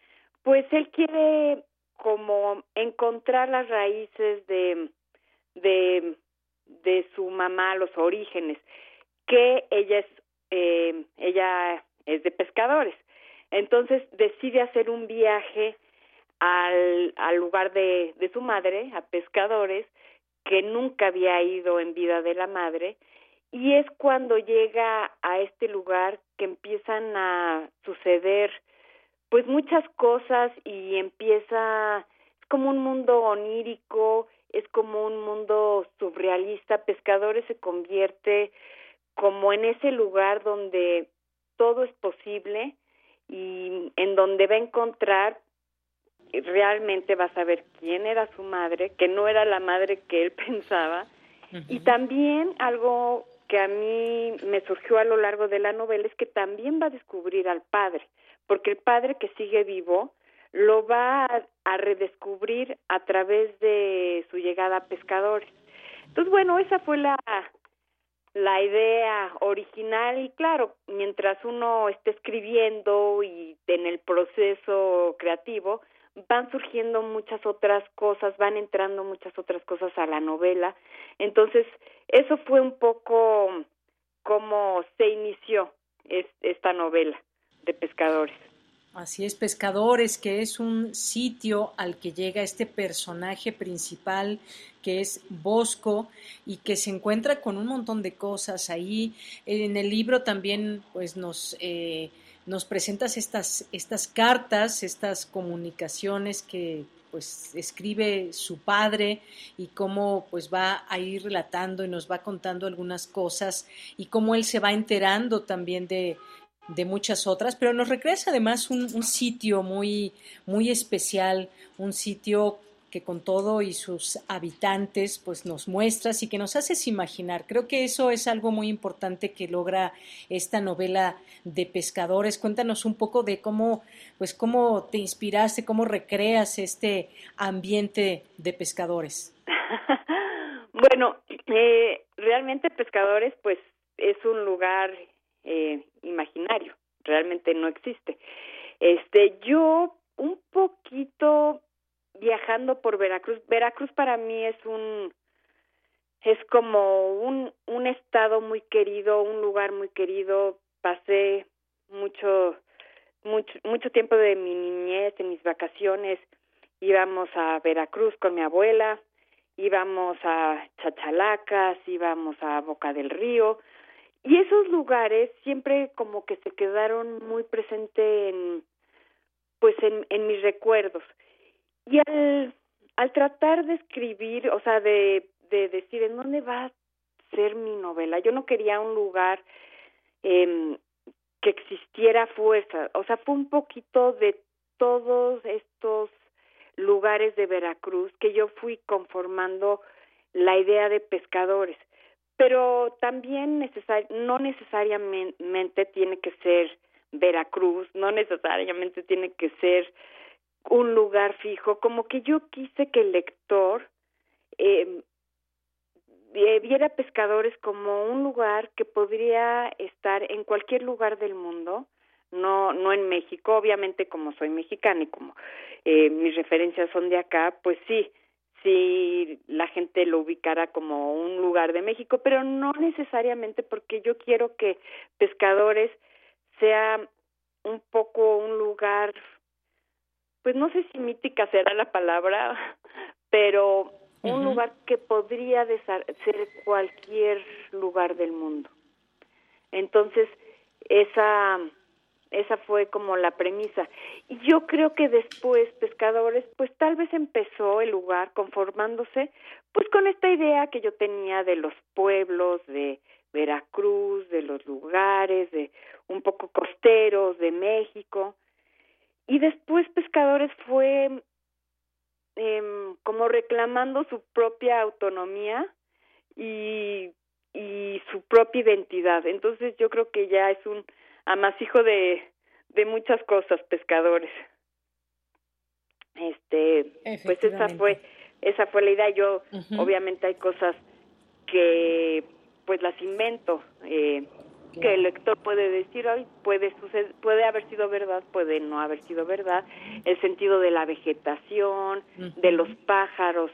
pues él quiere como encontrar las raíces de, de, su mamá, los orígenes, que ella es, eh, ella es de pescadores. Entonces decide hacer un viaje al, al lugar de, de su madre, a pescadores, que nunca había ido en vida de la madre, y es cuando llega a este lugar que empiezan a suceder pues muchas cosas y empieza es como un mundo onírico, es como un mundo surrealista, Pescadores se convierte como en ese lugar donde todo es posible y en donde va a encontrar realmente va a saber quién era su madre, que no era la madre que él pensaba, uh -huh. y también algo que a mí me surgió a lo largo de la novela es que también va a descubrir al padre, porque el padre que sigue vivo lo va a, redescubrir a través de su llegada a pescadores. Entonces, bueno, esa fue la, la idea original y claro, mientras uno esté escribiendo y en el proceso creativo, van surgiendo muchas otras cosas, van entrando muchas otras cosas a la novela. Entonces, eso fue un poco como se inició esta novela de pescadores. Así es, Pescadores, que es un sitio al que llega este personaje principal que es Bosco y que se encuentra con un montón de cosas ahí. En el libro también pues nos, eh, nos presentas estas, estas cartas, estas comunicaciones que pues escribe su padre y cómo pues va a ir relatando y nos va contando algunas cosas y cómo él se va enterando también de, de muchas otras, pero nos regresa además un, un, sitio muy, muy especial, un sitio que con todo y sus habitantes pues nos muestras y que nos haces imaginar. Creo que eso es algo muy importante que logra esta novela de pescadores. Cuéntanos un poco de cómo pues cómo te inspiraste, cómo recreas este ambiente de pescadores. bueno, eh, realmente pescadores pues es un lugar eh, imaginario, realmente no existe. Este, yo un poquito viajando por Veracruz, Veracruz para mí es un es como un un estado muy querido, un lugar muy querido. Pasé mucho mucho mucho tiempo de mi niñez, en mis vacaciones. Íbamos a Veracruz con mi abuela, íbamos a Chachalacas, íbamos a Boca del Río, y esos lugares siempre como que se quedaron muy presente en pues en, en mis recuerdos y al al tratar de escribir o sea de de decir en dónde va a ser mi novela yo no quería un lugar eh, que existiera fuerza o sea fue un poquito de todos estos lugares de Veracruz que yo fui conformando la idea de pescadores. Pero también no necesariamente tiene que ser Veracruz, no necesariamente tiene que ser un lugar fijo, como que yo quise que el lector eh, viera pescadores como un lugar que podría estar en cualquier lugar del mundo, no no en México, obviamente como soy mexicana y como eh, mis referencias son de acá, pues sí, sí la gente lo ubicara como un lugar de México, pero no necesariamente porque yo quiero que pescadores sea un poco un lugar, pues no sé si mítica será la palabra, pero un lugar que podría ser cualquier lugar del mundo. Entonces, esa esa fue como la premisa. Y yo creo que después Pescadores, pues tal vez empezó el lugar conformándose pues con esta idea que yo tenía de los pueblos, de Veracruz, de los lugares, de un poco costeros, de México. Y después Pescadores fue eh, como reclamando su propia autonomía y, y su propia identidad. Entonces yo creo que ya es un amasijo de, de muchas cosas, pescadores. Este, pues esa fue esa fue la idea. Yo obviamente hay cosas que pues las invento. Eh, que el lector puede decir hoy puede suceder, puede haber sido verdad, puede no haber sido verdad, el sentido de la vegetación, de los pájaros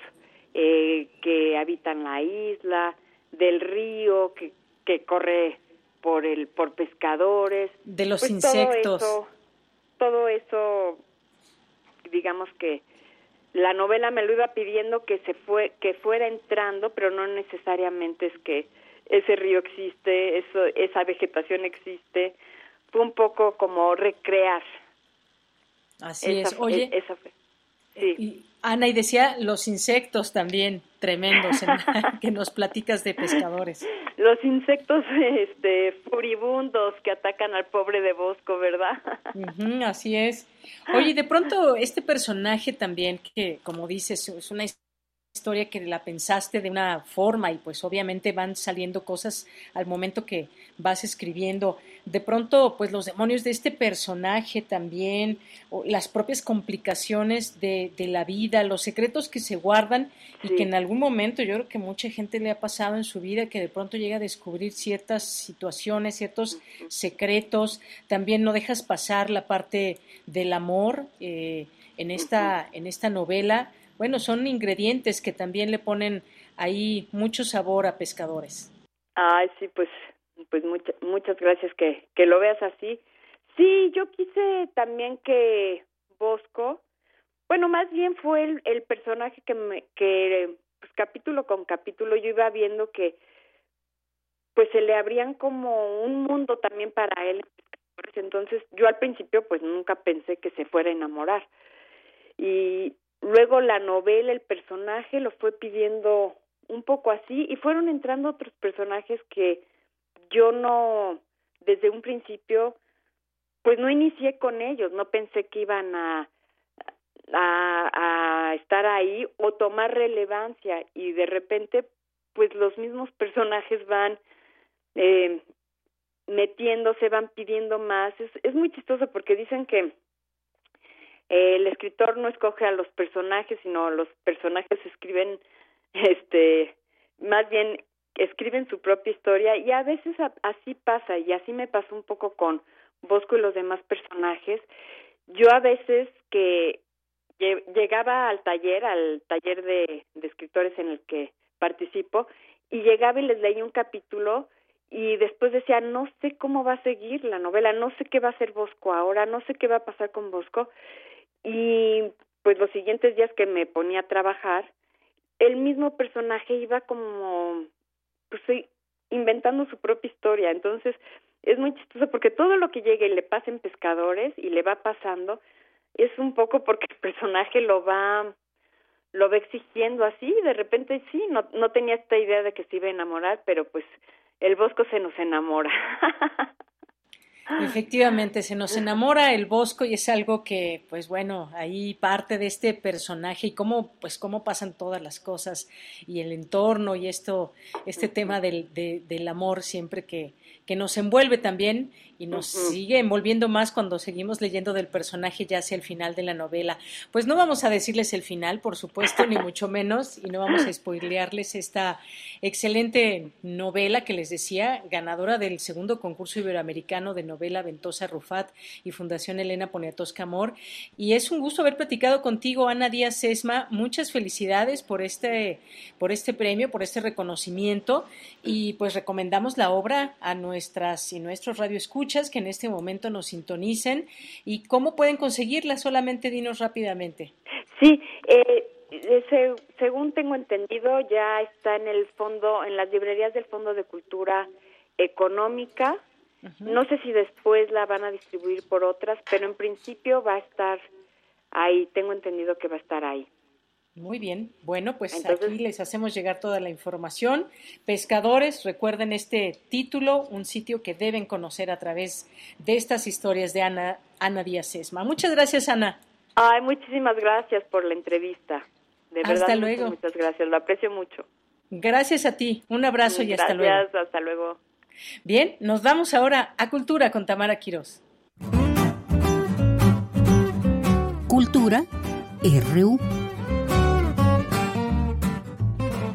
eh, que habitan la isla, del río que, que corre por el por pescadores, de los pues insectos, todo eso, todo eso, digamos que la novela me lo iba pidiendo que se fue que fuera entrando, pero no necesariamente es que ese río existe, eso, esa vegetación existe, fue un poco como recrear. Así es. Oye, sí. Ana, y decía los insectos también tremendos que nos platicas de pescadores. Los insectos este, furibundos que atacan al pobre de Bosco, ¿verdad? así es. Oye, de pronto este personaje también, que como dices, es una historia que la pensaste de una forma y pues obviamente van saliendo cosas al momento que vas escribiendo. De pronto, pues los demonios de este personaje también, o las propias complicaciones de, de la vida, los secretos que se guardan y que en algún momento yo creo que mucha gente le ha pasado en su vida que de pronto llega a descubrir ciertas situaciones, ciertos secretos. También no dejas pasar la parte del amor eh, en, esta, en esta novela bueno, son ingredientes que también le ponen ahí mucho sabor a pescadores. Ay, sí, pues, pues muchas gracias que, que lo veas así. Sí, yo quise también que Bosco, bueno, más bien fue el, el personaje que, me, que pues, capítulo con capítulo yo iba viendo que pues se le abrían como un mundo también para él. Entonces yo al principio pues nunca pensé que se fuera a enamorar. Y, Luego la novela, el personaje lo fue pidiendo un poco así y fueron entrando otros personajes que yo no, desde un principio, pues no inicié con ellos, no pensé que iban a, a, estar ahí o tomar relevancia y de repente pues los mismos personajes van eh, metiéndose, van pidiendo más. Es, es muy chistoso porque dicen que el escritor no escoge a los personajes, sino los personajes escriben, este, más bien escriben su propia historia y a veces así pasa y así me pasó un poco con Bosco y los demás personajes. Yo a veces que llegaba al taller, al taller de, de escritores en el que participo, y llegaba y les leía un capítulo y después decía, no sé cómo va a seguir la novela, no sé qué va a hacer Bosco ahora, no sé qué va a pasar con Bosco, y pues los siguientes días que me ponía a trabajar, el mismo personaje iba como, pues inventando su propia historia. Entonces, es muy chistoso porque todo lo que llega y le pasa en pescadores y le va pasando, es un poco porque el personaje lo va lo va exigiendo así de repente sí no no tenía esta idea de que se iba a enamorar pero pues el bosco se nos enamora Efectivamente, se nos enamora el Bosco y es algo que, pues bueno, ahí parte de este personaje y cómo, pues cómo pasan todas las cosas y el entorno y esto, este tema del, del amor siempre que, que nos envuelve también y nos sigue envolviendo más cuando seguimos leyendo del personaje ya hacia el final de la novela. Pues no vamos a decirles el final, por supuesto, ni mucho menos, y no vamos a spoilearles esta excelente novela que les decía, ganadora del segundo concurso iberoamericano de novela Ventosa Rufat y Fundación Elena Poniatowska Amor. Y es un gusto haber platicado contigo, Ana Díaz Sesma. Muchas felicidades por este, por este premio, por este reconocimiento, y pues recomendamos la obra a nuestras y nuestros radioescuchas que en este momento nos sintonicen y cómo pueden conseguirla, solamente dinos rápidamente. Sí, eh, según tengo entendido, ya está en el fondo, en las librerías del Fondo de Cultura Económica. No sé si después la van a distribuir por otras, pero en principio va a estar ahí. Tengo entendido que va a estar ahí. Muy bien, bueno, pues aquí les hacemos llegar toda la información. Pescadores, recuerden este título, un sitio que deben conocer a través de estas historias de Ana, Ana Díaz Esma. Muchas gracias, Ana. Ay, muchísimas gracias por la entrevista. De verdad, hasta luego. Muchas, gracias, lo aprecio mucho. Gracias a ti, un abrazo y hasta luego. Gracias, hasta luego. Bien, nos vamos ahora a Cultura con Tamara Quirós. Cultura RU.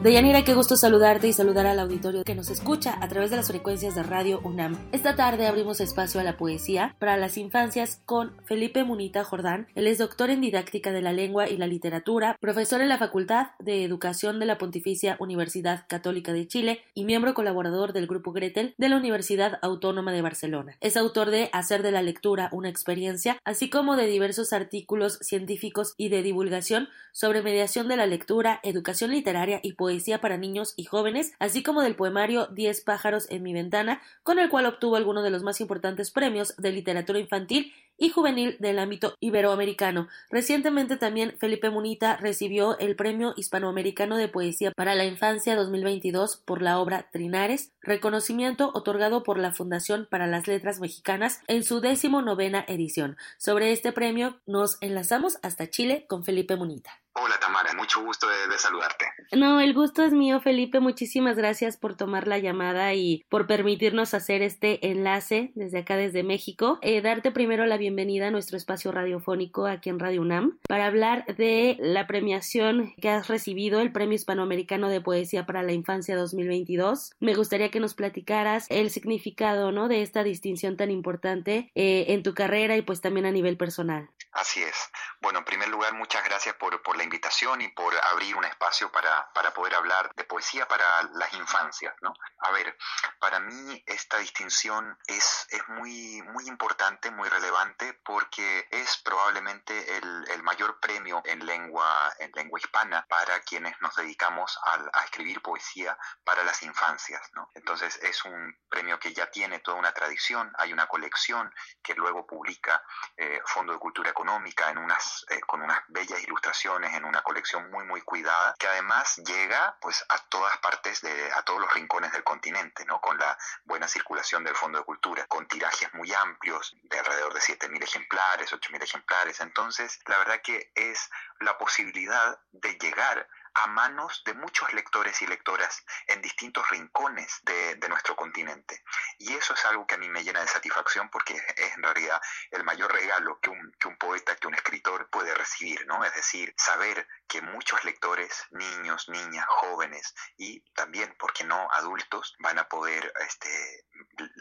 Deyanira, qué gusto saludarte y saludar al auditorio que nos escucha a través de las frecuencias de Radio UNAM. Esta tarde abrimos espacio a la poesía para las infancias con Felipe Munita Jordán. Él es doctor en didáctica de la lengua y la literatura, profesor en la Facultad de Educación de la Pontificia Universidad Católica de Chile y miembro colaborador del Grupo Gretel de la Universidad Autónoma de Barcelona. Es autor de Hacer de la lectura una experiencia, así como de diversos artículos científicos y de divulgación sobre mediación de la lectura, educación literaria y poesía para niños y jóvenes, así como del poemario Diez pájaros en mi ventana, con el cual obtuvo algunos de los más importantes premios de literatura infantil y juvenil del ámbito iberoamericano. Recientemente también Felipe Munita recibió el Premio Hispanoamericano de Poesía para la Infancia 2022 por la obra Trinares, reconocimiento otorgado por la Fundación para las Letras Mexicanas en su décimo novena edición. Sobre este premio nos enlazamos hasta Chile con Felipe Munita. Hola Tamara, mucho gusto de, saludarte. No, el gusto es mío, Felipe. Muchísimas gracias por tomar la llamada y por permitirnos hacer este enlace desde acá, desde México. Eh, darte primero la bienvenida a nuestro espacio radiofónico aquí en Radio UNAM para hablar de la premiación que has recibido, el Premio Hispanoamericano de Poesía para la Infancia 2022. Me gustaría que nos platicaras el significado, ¿no? De esta distinción tan importante eh, en tu carrera y pues también a nivel personal. Así es. Bueno, en primer lugar, muchas gracias por, la invitación y por abrir un espacio para, para, poder hablar de poesía para las infancias, ¿no? A ver, para mí esta distinción es, es muy, muy importante, muy relevante, porque es probablemente el, el mayor premio en lengua, en lengua hispana para quienes nos dedicamos a, a, escribir poesía para las infancias, ¿no? Entonces es un premio que ya tiene toda una tradición, hay una colección que luego publica eh, Fondo de Cultura Económica en unas, eh, con unas bellas ilustraciones en una colección muy muy cuidada que además llega pues a todas partes de a todos los rincones del continente no con la buena circulación del Fondo de Cultura con tirajes muy amplios de alrededor de 7000 ejemplares 8000 ejemplares. Entonces la verdad que es la posibilidad de llegar a manos de muchos lectores y lectoras en distintos rincones de, de, nuestro continente. Y eso es algo que a mí me llena de satisfacción porque es en realidad el mayor regalo que un, que un poeta, que un escritor puede recibir, ¿no? Es decir, saber que muchos lectores, niños, niñas, jóvenes y también, ¿por qué no?, adultos, van a poder este,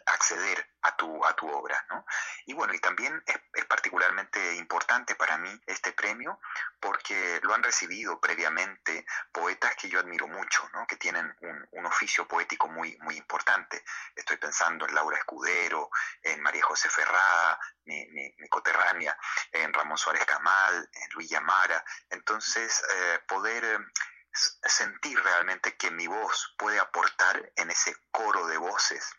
acceder a tu, a tu obra, ¿no? Y bueno, y también es, es particularmente importante para mí este premio porque lo han recibido previamente poetas que yo admiro mucho, ¿no? que tienen un, oficio poético muy, muy importante. Estoy pensando en Laura Escudero, en María José Ferrada, mi, mi coterránea, en Ramón Suárez Camal, en Luis Yamara. Entonces, eh, poder eh, sentir realmente que mi voz puede aportar en ese coro de voces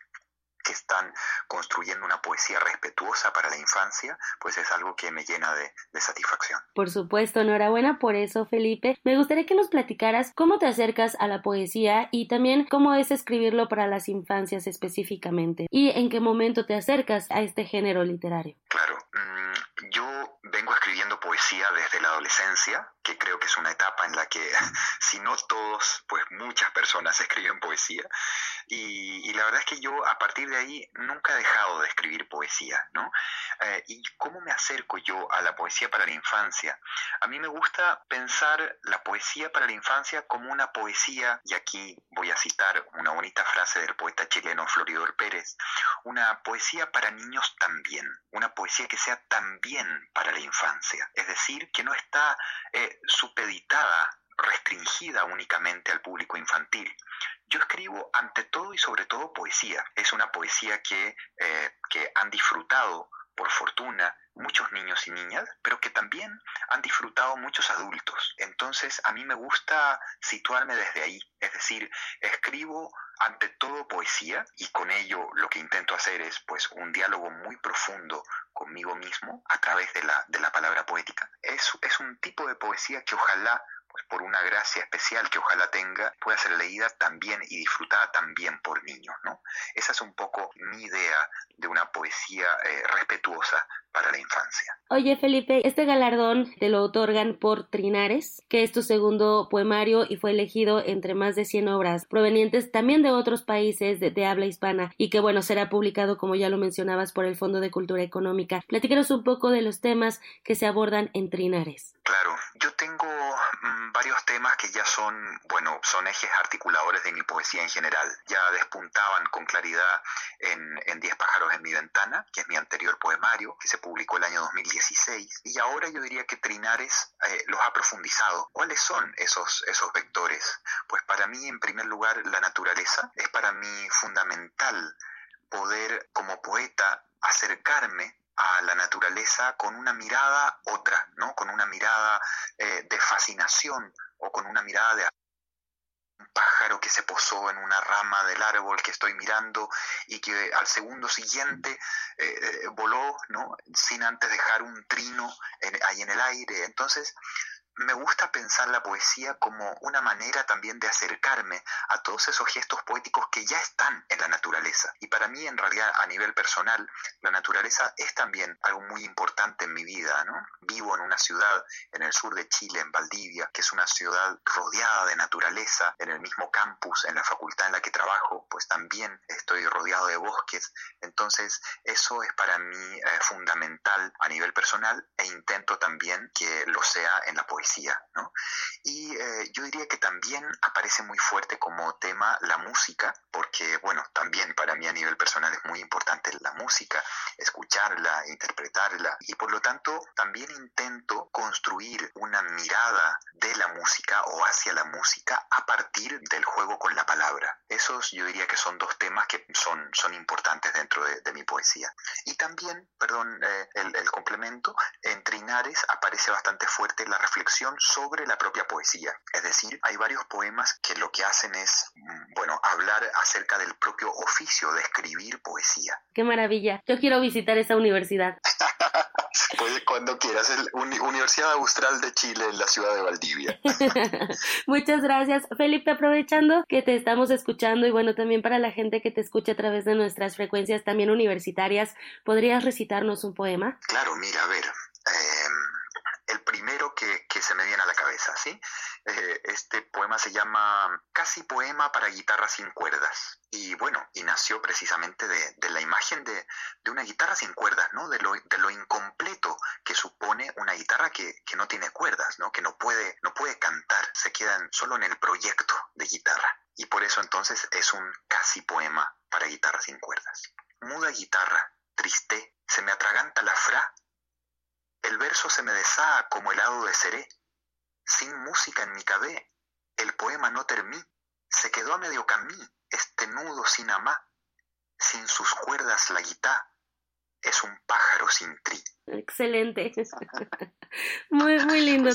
que están construyendo una poesía respetuosa para la infancia, pues es algo que me llena de, de satisfacción. Por supuesto, enhorabuena por eso, Felipe. Me gustaría que nos platicaras cómo te acercas a la poesía y también cómo es escribirlo para las infancias específicamente y en qué momento te acercas a este género literario. Claro, mm, yo vengo escribiendo poesía desde la adolescencia, que creo que es una etapa en la que, si no todos, pues muchas personas escriben poesía. Y, y la verdad es que yo a partir de ahí nunca he dejado de escribir poesía, ¿no? Eh, ¿Y cómo me acerco yo a la poesía para la infancia? A mí me gusta pensar la poesía para la infancia como una poesía, y aquí voy a citar una bonita frase del poeta chileno Floridor Pérez, una poesía para niños también, una poesía que sea también para la infancia, es decir, que no está eh, supeditada restringida únicamente al público infantil. Yo escribo ante todo y sobre todo poesía. Es una poesía que, eh, que han disfrutado, por fortuna, muchos niños y niñas, pero que también han disfrutado muchos adultos. Entonces, a mí me gusta situarme desde ahí, es decir, escribo ante todo poesía y con ello lo que intento hacer es pues un diálogo muy profundo conmigo mismo a través de la, de la palabra poética. Es, es un tipo de poesía que ojalá por una gracia especial que ojalá tenga, pueda ser leída también y disfrutada también por niños, ¿no? Esa es un poco mi idea de una poesía eh, respetuosa para la infancia. Oye Felipe, este galardón te lo otorgan por Trinares, que es tu segundo poemario y fue elegido entre más de 100 obras provenientes también de otros países de, de habla hispana y que bueno, será publicado como ya lo mencionabas por el Fondo de Cultura Económica. Platícanos un poco de los temas que se abordan en Trinares. Claro, yo tengo mm, varios temas que ya son, bueno, son ejes articuladores de mi poesía en general. Ya despuntaban con claridad en, Diez pájaros en mi ventana, que es mi anterior poemario, que se publicó el año 2016. Y ahora yo diría que Trinares eh, los ha profundizado. ¿Cuáles son esos, esos vectores? Pues para mí, en primer lugar, la naturaleza es para mí fundamental poder, como poeta, acercarme a la naturaleza con una mirada otra, ¿no? Con una mirada eh, de fascinación o con una mirada de un pájaro que se posó en una rama del árbol que estoy mirando y que al segundo siguiente eh, voló, ¿no? Sin antes dejar un trino ahí en el aire. Entonces, me gusta pensar la poesía como una manera también de acercarme a todos esos gestos poéticos que ya están en la naturaleza. Y para mí, en realidad, a nivel personal, la naturaleza es también algo muy importante en mi vida, ¿no? Vivo en una ciudad en el sur de Chile, en Valdivia, que es una ciudad rodeada de naturaleza, en el mismo campus, en la facultad en la que trabajo, pues también estoy rodeado de bosques. Entonces, eso es para mí eh, fundamental a nivel personal e intento también que lo sea en la poesía. ¿No? Y eh, yo diría que también aparece muy fuerte como tema la música, porque, bueno, también para mí a nivel personal es muy importante la música, escucharla, interpretarla, y por lo tanto también intento construir una mirada de la música o hacia la música a partir del juego con la palabra. Esos yo diría que son dos temas que son, son importantes dentro de, de mi poesía. Y también, perdón, eh, el, el complemento, en Trinares aparece bastante fuerte la reflexión sobre la propia poesía. Es decir, hay varios poemas que lo que hacen es, bueno, hablar acerca del propio oficio de escribir poesía. Qué maravilla. Yo quiero visitar esa universidad. cuando quieras, el Universidad Austral de Chile en la ciudad de Valdivia. Muchas gracias, Felipe, aprovechando que te estamos escuchando y bueno, también para la gente que te escucha a través de nuestras frecuencias también universitarias, ¿podrías recitarnos un poema? Claro, mira, a ver, eh, el primero que, que, se me viene a la cabeza, ¿sí? Eh, este poema se llama Casi poema para guitarra sin cuerdas. Y bueno, y nació precisamente de, la imagen de, de, una guitarra sin cuerdas, ¿no? De lo, de lo incompleto que supone una guitarra que, que, no tiene cuerdas, ¿no? Que no puede, no puede cantar, se quedan solo en el proyecto de guitarra. Y por eso entonces es un casi poema para guitarra sin cuerdas. Muda guitarra, triste, se me atraganta la fra el verso se me deshaga como helado de ceré. Sin música en mi cabé, el poema no termí. Se quedó a medio camí, este nudo sin amá. Sin sus cuerdas la guitarra es un pájaro sin tri. Excelente. muy, muy lindo.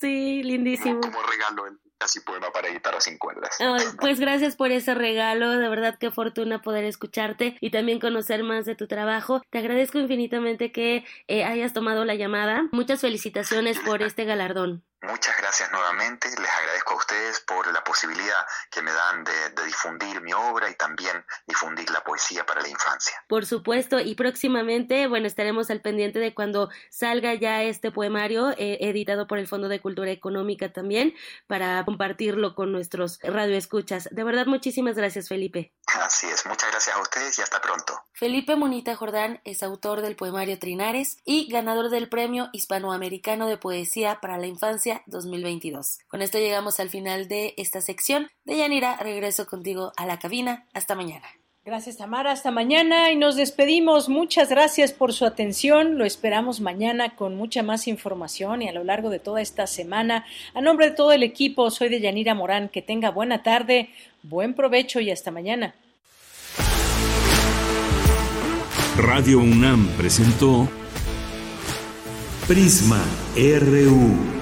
Sí, lindísimo. Como, como regalo el, poema para guitarra sin cuerdas. pues gracias por ese regalo, de verdad qué fortuna poder escucharte y también conocer más de tu trabajo. Te agradezco infinitamente que eh, hayas tomado la llamada. Muchas felicitaciones por este galardón. Muchas gracias nuevamente. Les agradezco a ustedes por la posibilidad que me dan de, difundir mi obra y también difundir la poesía para la infancia. Por supuesto, y próximamente, bueno, estaremos al pendiente de cuando salga ya este poemario eh, editado por el Fondo de Cultura Económica también para compartirlo con nuestros radioescuchas. De verdad, muchísimas gracias, Felipe. Así es, muchas gracias a ustedes y hasta pronto. Felipe Munita Jordán es autor del poemario Trinares y ganador del Premio Hispanoamericano de Poesía para la Infancia 2022. Con esto llegamos al final de esta sección. De Yanira, regreso contigo a la cabina. Hasta mañana. Gracias Tamara, hasta mañana y nos despedimos. Muchas gracias por su atención. Lo esperamos mañana con mucha más información y a lo largo de toda esta semana. A nombre de todo el equipo, soy de Yanira Morán. Que tenga buena tarde, buen provecho y hasta mañana. Radio UNAM presentó Prisma RU.